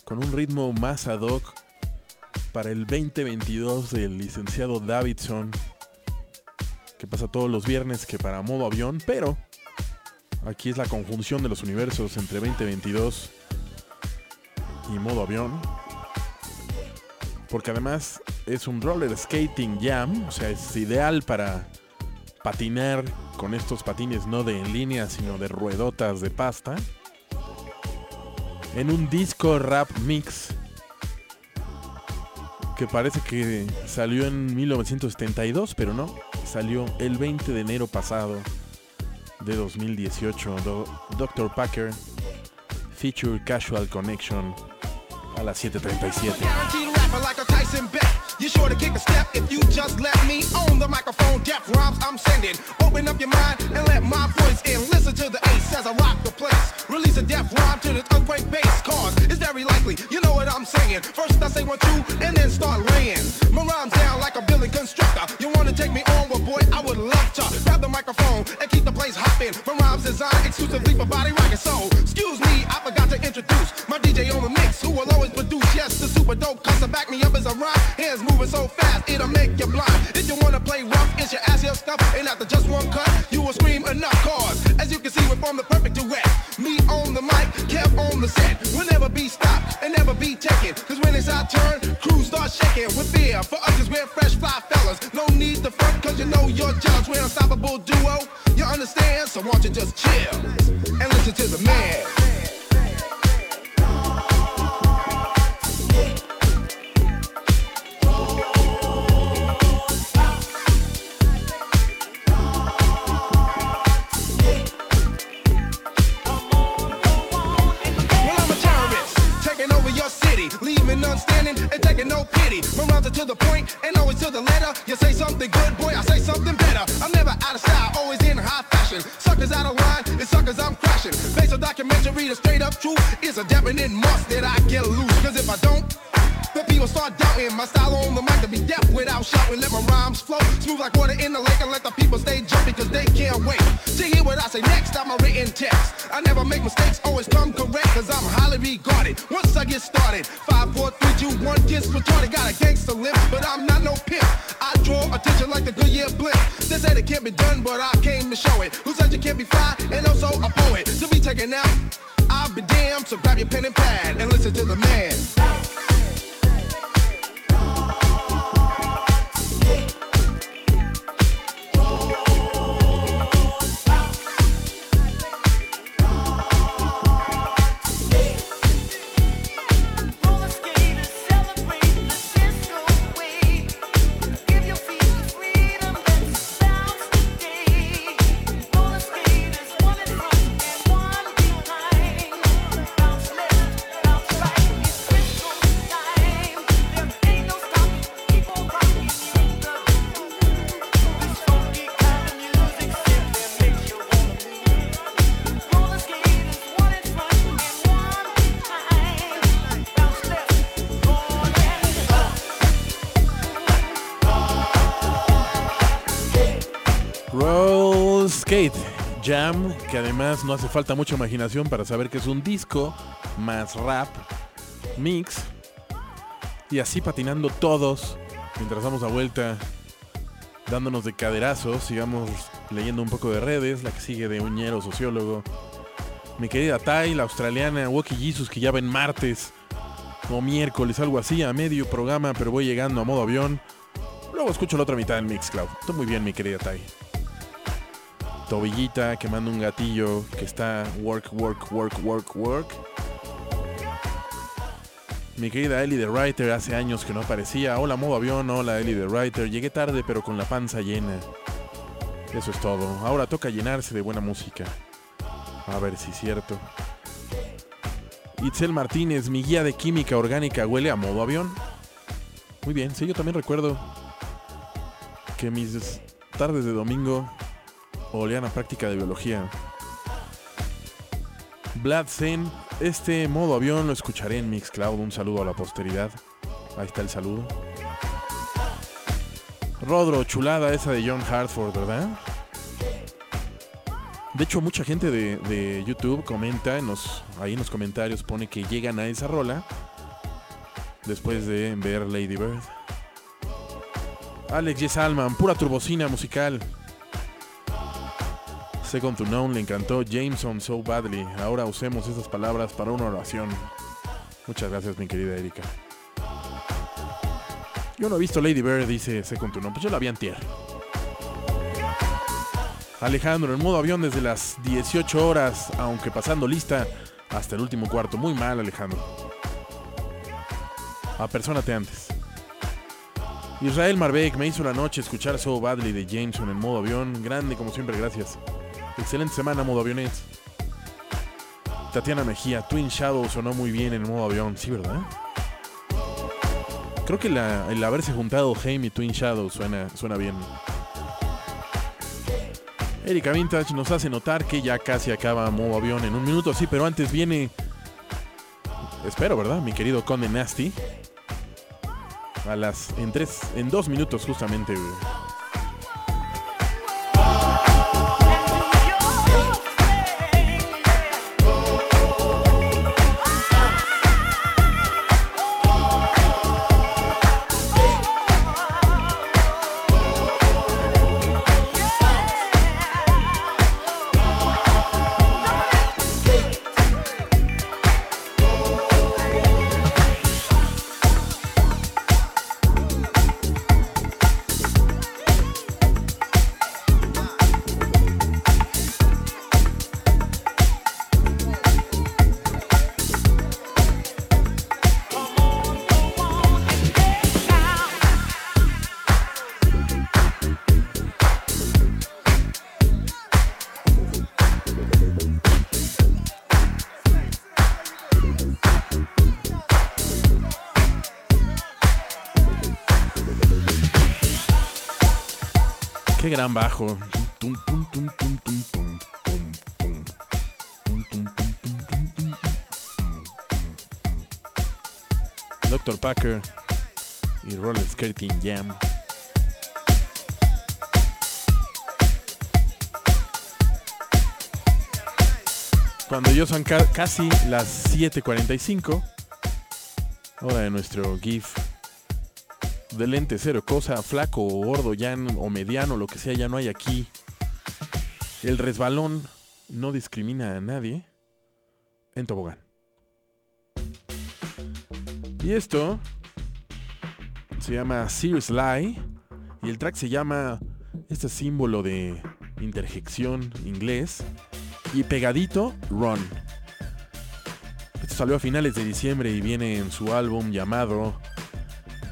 Con un ritmo más ad hoc para el 2022 del licenciado Davidson. Que pasa todos los viernes que para modo avión. Pero aquí es la conjunción de los universos entre 2022 y modo avión. Porque además es un roller skating jam, o sea, es ideal para patinar con estos patines no de en línea, sino de ruedotas de pasta. En un disco rap mix que parece que salió en 1972, pero no, salió el 20 de enero pasado de 2018. Do- Dr. Packer Feature Casual Connection a las 7.37. You're sure to kick a step if you just let me own the microphone. Deaf rhymes I'm sending. Open up your mind and let my voice in. Listen to the ace as I rock the place. Release a deaf rhyme to this earthquake bass. Cause it's very likely, you know what I'm saying. First I say one, two, and then start laying. My rhymes down like a building constructor. You wanna take me on? Well, boy, I would love to. Grab the microphone and keep the place hopping. My rhymes designed exclusively for body rocket. So, excuse me, I forgot to introduce my DJ on the mix, who will. Yes, the super dope cuss to back me up as a rhyme. Hands moving so fast, it'll make you blind. If you wanna play rough, it's your ass your stuff. And after just one cut, you will scream enough. Cause, as you can see, we're from the perfect duet. Me on the mic, Kev on the set. We'll never be stopped and never be taken. Cause when it's our turn, crews start shaking with fear. For us, cause we're fresh fly fellas. No need to front, cause you know you're. We're unstoppable duo. You understand? So won't you just chill and listen to the man. Documentary, the straight up truth is a definite must that I get loose. Cause if I don't, the people start doubting my style on the mic to be deaf without shouting. Let my rhymes flow smooth like water in the lake and let the people stay jumping cause they can't wait to hear what I say next. I'm a written text. I never make mistakes, always come correct cause I'm highly regarded. Once I get started, five, four, three, two, one, gets retarded. Got a gangster limp, but I'm not no pimp. I draw attention like the Goodyear blimp. They said it can't be done, but I came to show it. Who said you can't be fly and also a taken out, I'll be damned. So grab your pen and pad and listen to the man. Jam, que además no hace falta mucha imaginación para saber que es un disco más rap mix. Y así patinando todos mientras damos la vuelta, dándonos de caderazos, sigamos leyendo un poco de redes, la que sigue de Uñero, sociólogo. Mi querida Tai, la australiana, Woki Jesus, que ya ven martes o miércoles, algo así, a medio programa, pero voy llegando a modo avión. Luego escucho la otra mitad del Mixcloud. Está muy bien, mi querida Tai. Tobillita quemando un gatillo que está work, work, work, work, work. Mi querida Ellie the Writer, hace años que no aparecía. Hola, modo avión, hola Ellie the Writer. Llegué tarde, pero con la panza llena. Eso es todo. Ahora toca llenarse de buena música. A ver si es cierto. Itzel Martínez, mi guía de química orgánica huele a modo avión. Muy bien, sí, yo también recuerdo que mis tardes de domingo olían a práctica de biología. Vlad Zen, este modo avión lo escucharé en Mixcloud. Un saludo a la posteridad. Ahí está el saludo. Rodro, chulada esa de John Hartford, ¿verdad? De hecho, mucha gente de, de YouTube comenta, en los, ahí en los comentarios pone que llegan a esa rola después de ver Lady Bird. Alex Yes Alman, pura turbocina musical. Second to None le encantó Jameson So Badly. Ahora usemos esas palabras para una oración. Muchas gracias, mi querida Erika. Yo no he visto Lady Bird, dice Second to None. Pues yo la vi antier. Alejandro, en modo avión desde las 18 horas, aunque pasando lista hasta el último cuarto. Muy mal, Alejandro. Apersónate antes. Israel Marbeck me hizo la noche escuchar So Badly de Jameson en modo avión. Grande, como siempre, gracias. Excelente semana, modo aviones. Tatiana Mejía, Twin Shadow sonó muy bien en modo avión. Sí, ¿verdad? Creo que el haberse juntado Jaime y Twin Shadow suena, suena bien. Erika Vintage nos hace notar que ya casi acaba modo avión en un minuto, sí, pero antes viene. Espero, ¿verdad? Mi querido Conde Nasty. A las. En tres. En dos minutos, justamente. güey. Tum, tum. Dr. Packer y Roller Skating Jam. Cuando yo son ca- casi las 7.45, hora de nuestro GIF de lente cero cosa, flaco o gordo, ya o mediano, lo que sea, ya no hay aquí. El resbalón no discrimina a nadie en tobogán. Y esto se llama Serious Lie y el track se llama este símbolo de interjección inglés y pegadito Run. Esto salió a finales de diciembre y viene en su álbum llamado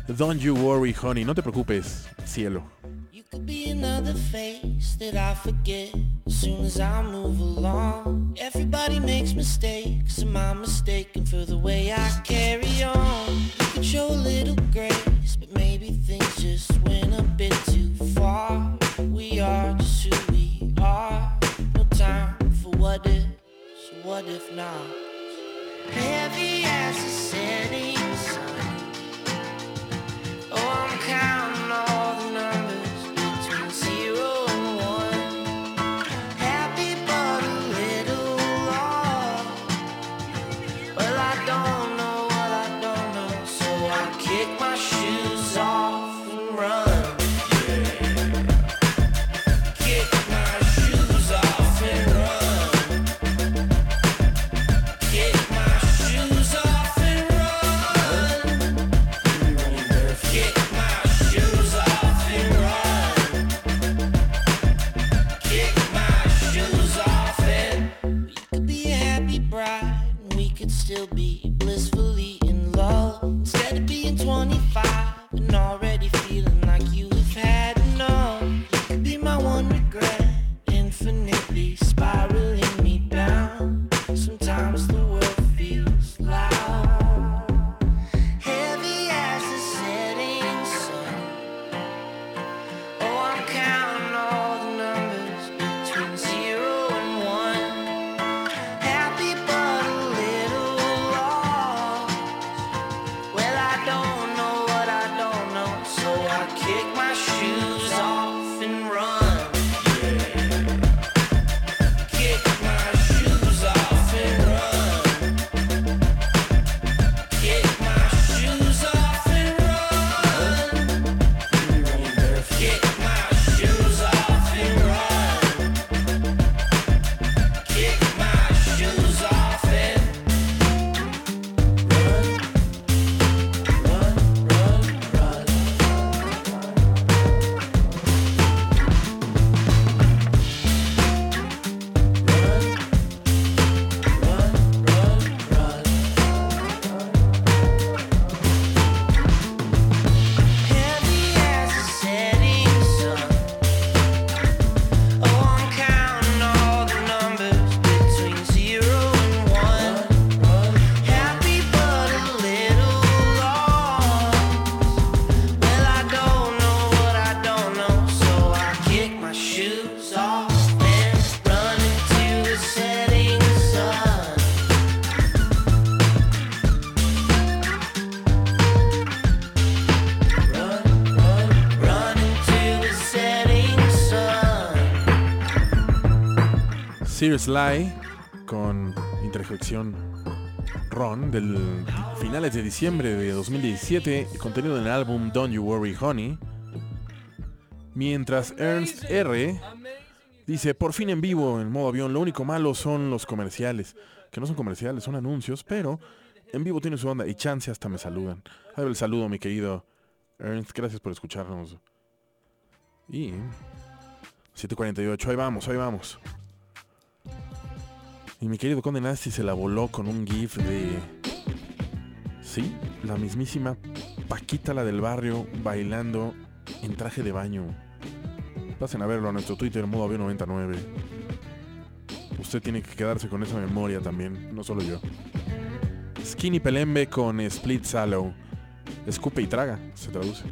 Don't You Worry Honey, no te preocupes, cielo. could be another face that I forget as soon as I move along. Everybody makes mistakes, am I mistaken for the way I carry on? You could show a little grace, but maybe things just went a bit too far. We are just who we are, no time for what if, so what if not? Heavy as the setting could still be blissfully Serious Lie con interjección Ron del finales de diciembre de 2017, contenido en el álbum Don't You Worry Honey. Mientras Ernst R dice, por fin en vivo en modo avión, lo único malo son los comerciales, que no son comerciales, son anuncios, pero en vivo tiene su onda y chance hasta me saludan. Ahí el saludo, mi querido Ernst, gracias por escucharnos. Y 748, ahí vamos, ahí vamos. Y mi querido Conde Nasty se la voló con un GIF de. Sí, la mismísima Paquita la del barrio bailando en traje de baño. Pasen a verlo a nuestro Twitter, modo avión 99. Usted tiene que quedarse con esa memoria también, no solo yo. Skinny Pelembe con Split Sallow. Escupe y traga, se traduce.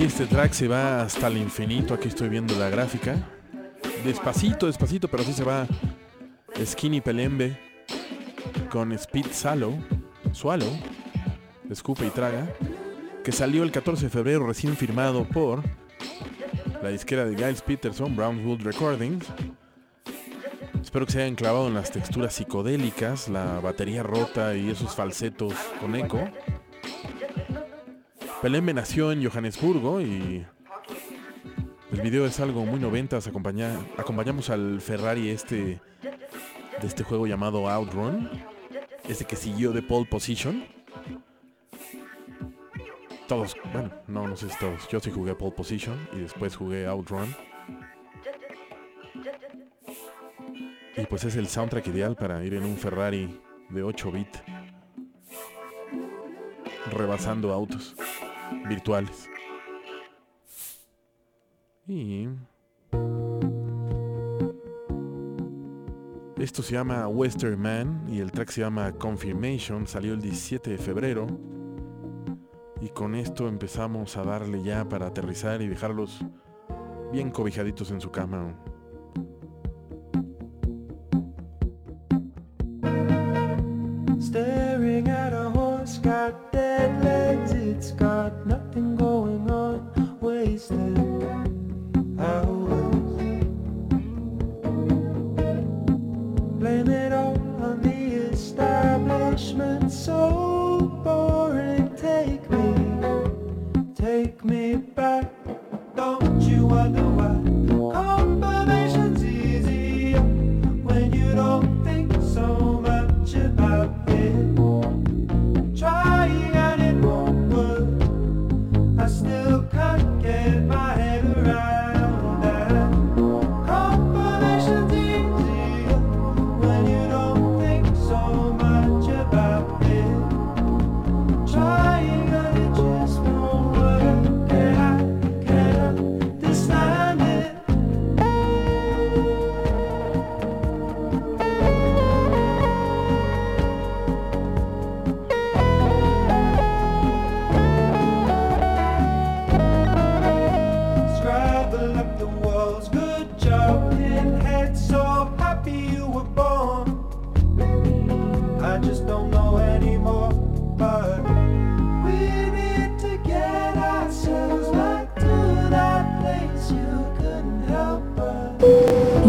Y así este track se va hasta el infinito. Aquí estoy viendo la gráfica. Despacito, despacito, pero así se va. Skinny Pelembe con Speed Swallow, Swallow, Escupe y Traga, que salió el 14 de febrero recién firmado por la disquera de Giles Peterson, Brownwood Recordings. Espero que se hayan clavado en las texturas psicodélicas, la batería rota y esos falsetos con eco. Pelembe nació en Johannesburgo y el video es algo muy noventas. Acompaña, acompañamos al Ferrari este de este juego llamado Outrun, este que siguió de pole position. Todos, bueno, no, no sé si todos. Yo sí jugué pole position y después jugué Outrun. Y pues es el soundtrack ideal para ir en un Ferrari de 8 bit rebasando autos virtuales. Y esto se llama Western Man y el track se llama Confirmation, salió el 17 de febrero. Y con esto empezamos a darle ya para aterrizar y dejarlos bien cobijaditos en su cama. It's got nothing going on, wasted hours. Blame it all on the establishment, so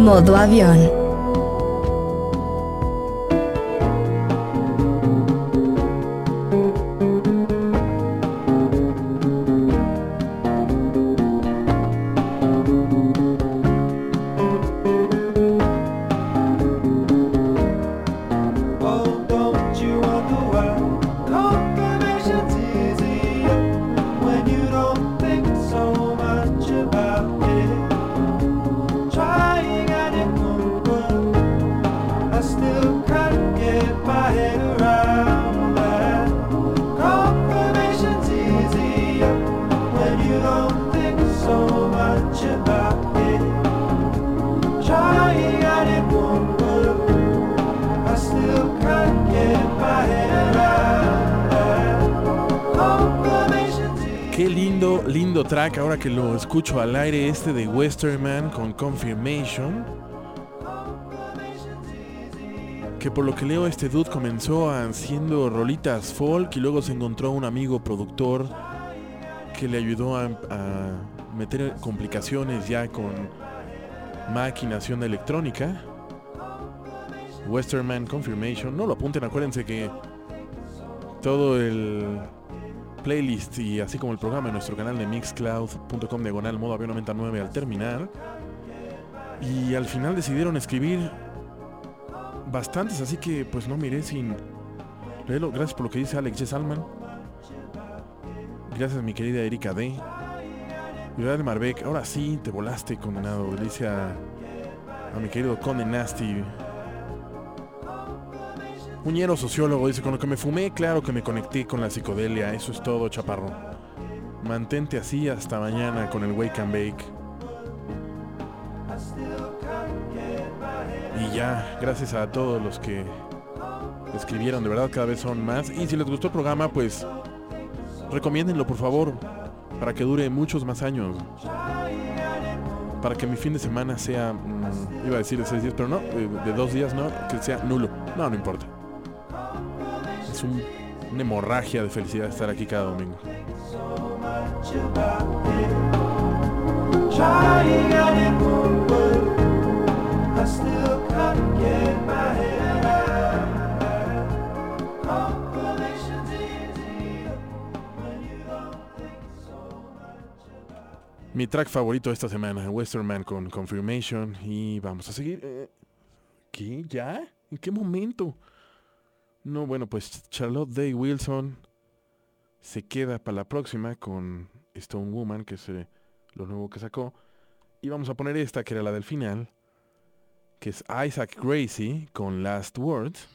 Modo avión. Lindo, track ahora que lo escucho al aire este de Western Man con Confirmation. Que por lo que leo este dude comenzó haciendo rolitas folk y luego se encontró un amigo productor que le ayudó a, a meter complicaciones ya con maquinación de electrónica. Westerman Confirmation. No lo apunten, acuérdense que todo el playlist y así como el programa en nuestro canal de mixcloud.com diagonal modo avión 99 al terminar. Y al final decidieron escribir bastantes, así que pues no miré sin leerlo. Gracias por lo que dice Alex J. Salman. Gracias mi querida Erika D. Ciudad de Marbeck, ahora sí te volaste condenado. Le dice a, a mi querido Conde Nasty. Muñero sociólogo dice, con lo que me fumé, claro que me conecté con la psicodelia. Eso es todo, chaparro. Mantente así hasta mañana con el Wake and Bake. Y ya, gracias a todos los que escribieron, de verdad cada vez son más. Y si les gustó el programa, pues recomiéndenlo por favor, para que dure muchos más años. Para que mi fin de semana sea, mm, iba a decir de seis días, pero no, de, de dos días no, que sea nulo. No, no importa. Es un- una hemorragia de felicidad estar aquí cada domingo. Mi track favorito esta semana, Western Man con Confirmation. Y vamos a seguir. Eh, ¿Qué? ¿Ya? ¿En qué momento? No, bueno, pues Charlotte Day Wilson se queda para la próxima con Stone Woman, que es eh, lo nuevo que sacó. Y vamos a poner esta, que era la del final, que es Isaac Gracie con Last Words.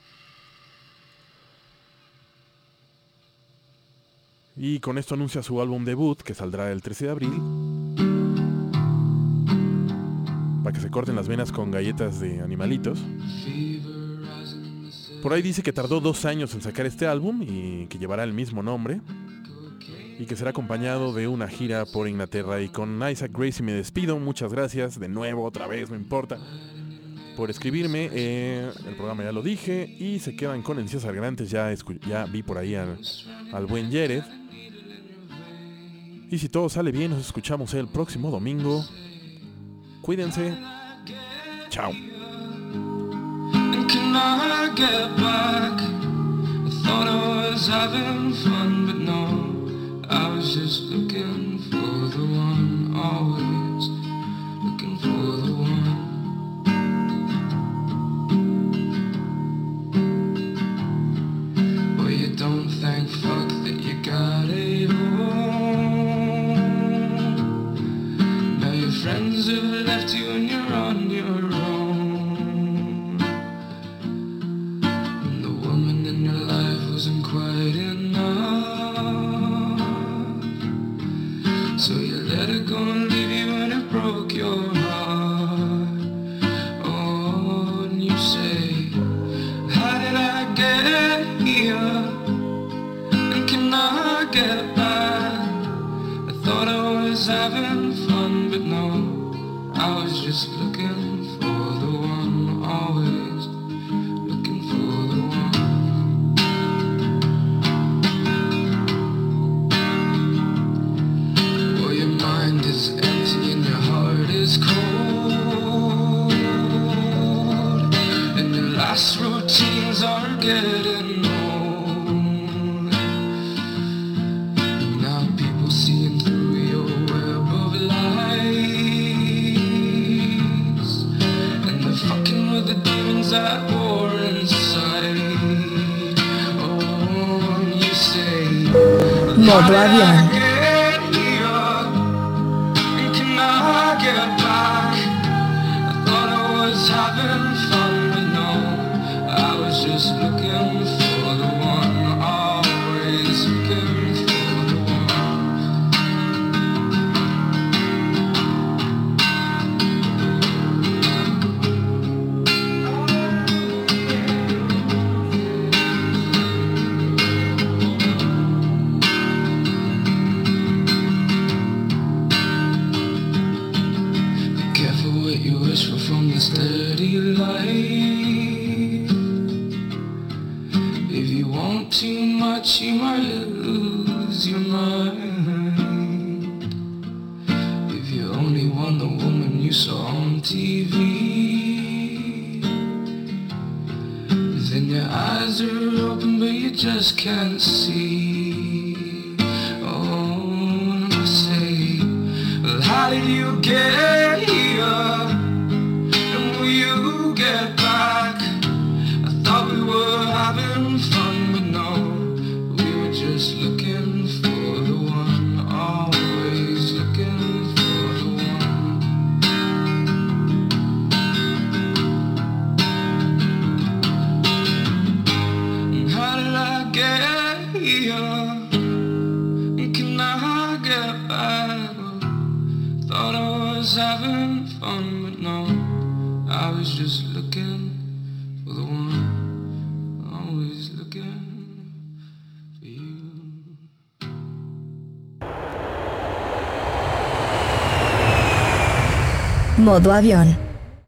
Y con esto anuncia su álbum debut, que saldrá el 13 de abril. Para que se corten las venas con galletas de animalitos. Por ahí dice que tardó dos años en sacar este álbum y que llevará el mismo nombre. Y que será acompañado de una gira por Inglaterra. Y con Isaac Gracie me despido. Muchas gracias de nuevo, otra vez, no importa. Por escribirme. Eh, el programa ya lo dije. Y se quedan con Encías Argrantes. Ya, escu- ya vi por ahí al, al buen Jared. Y si todo sale bien, nos escuchamos el próximo domingo. Cuídense. Chao. I get back? I thought I was having fun, but no, I was just looking for the one, always looking for the one. Modo avión.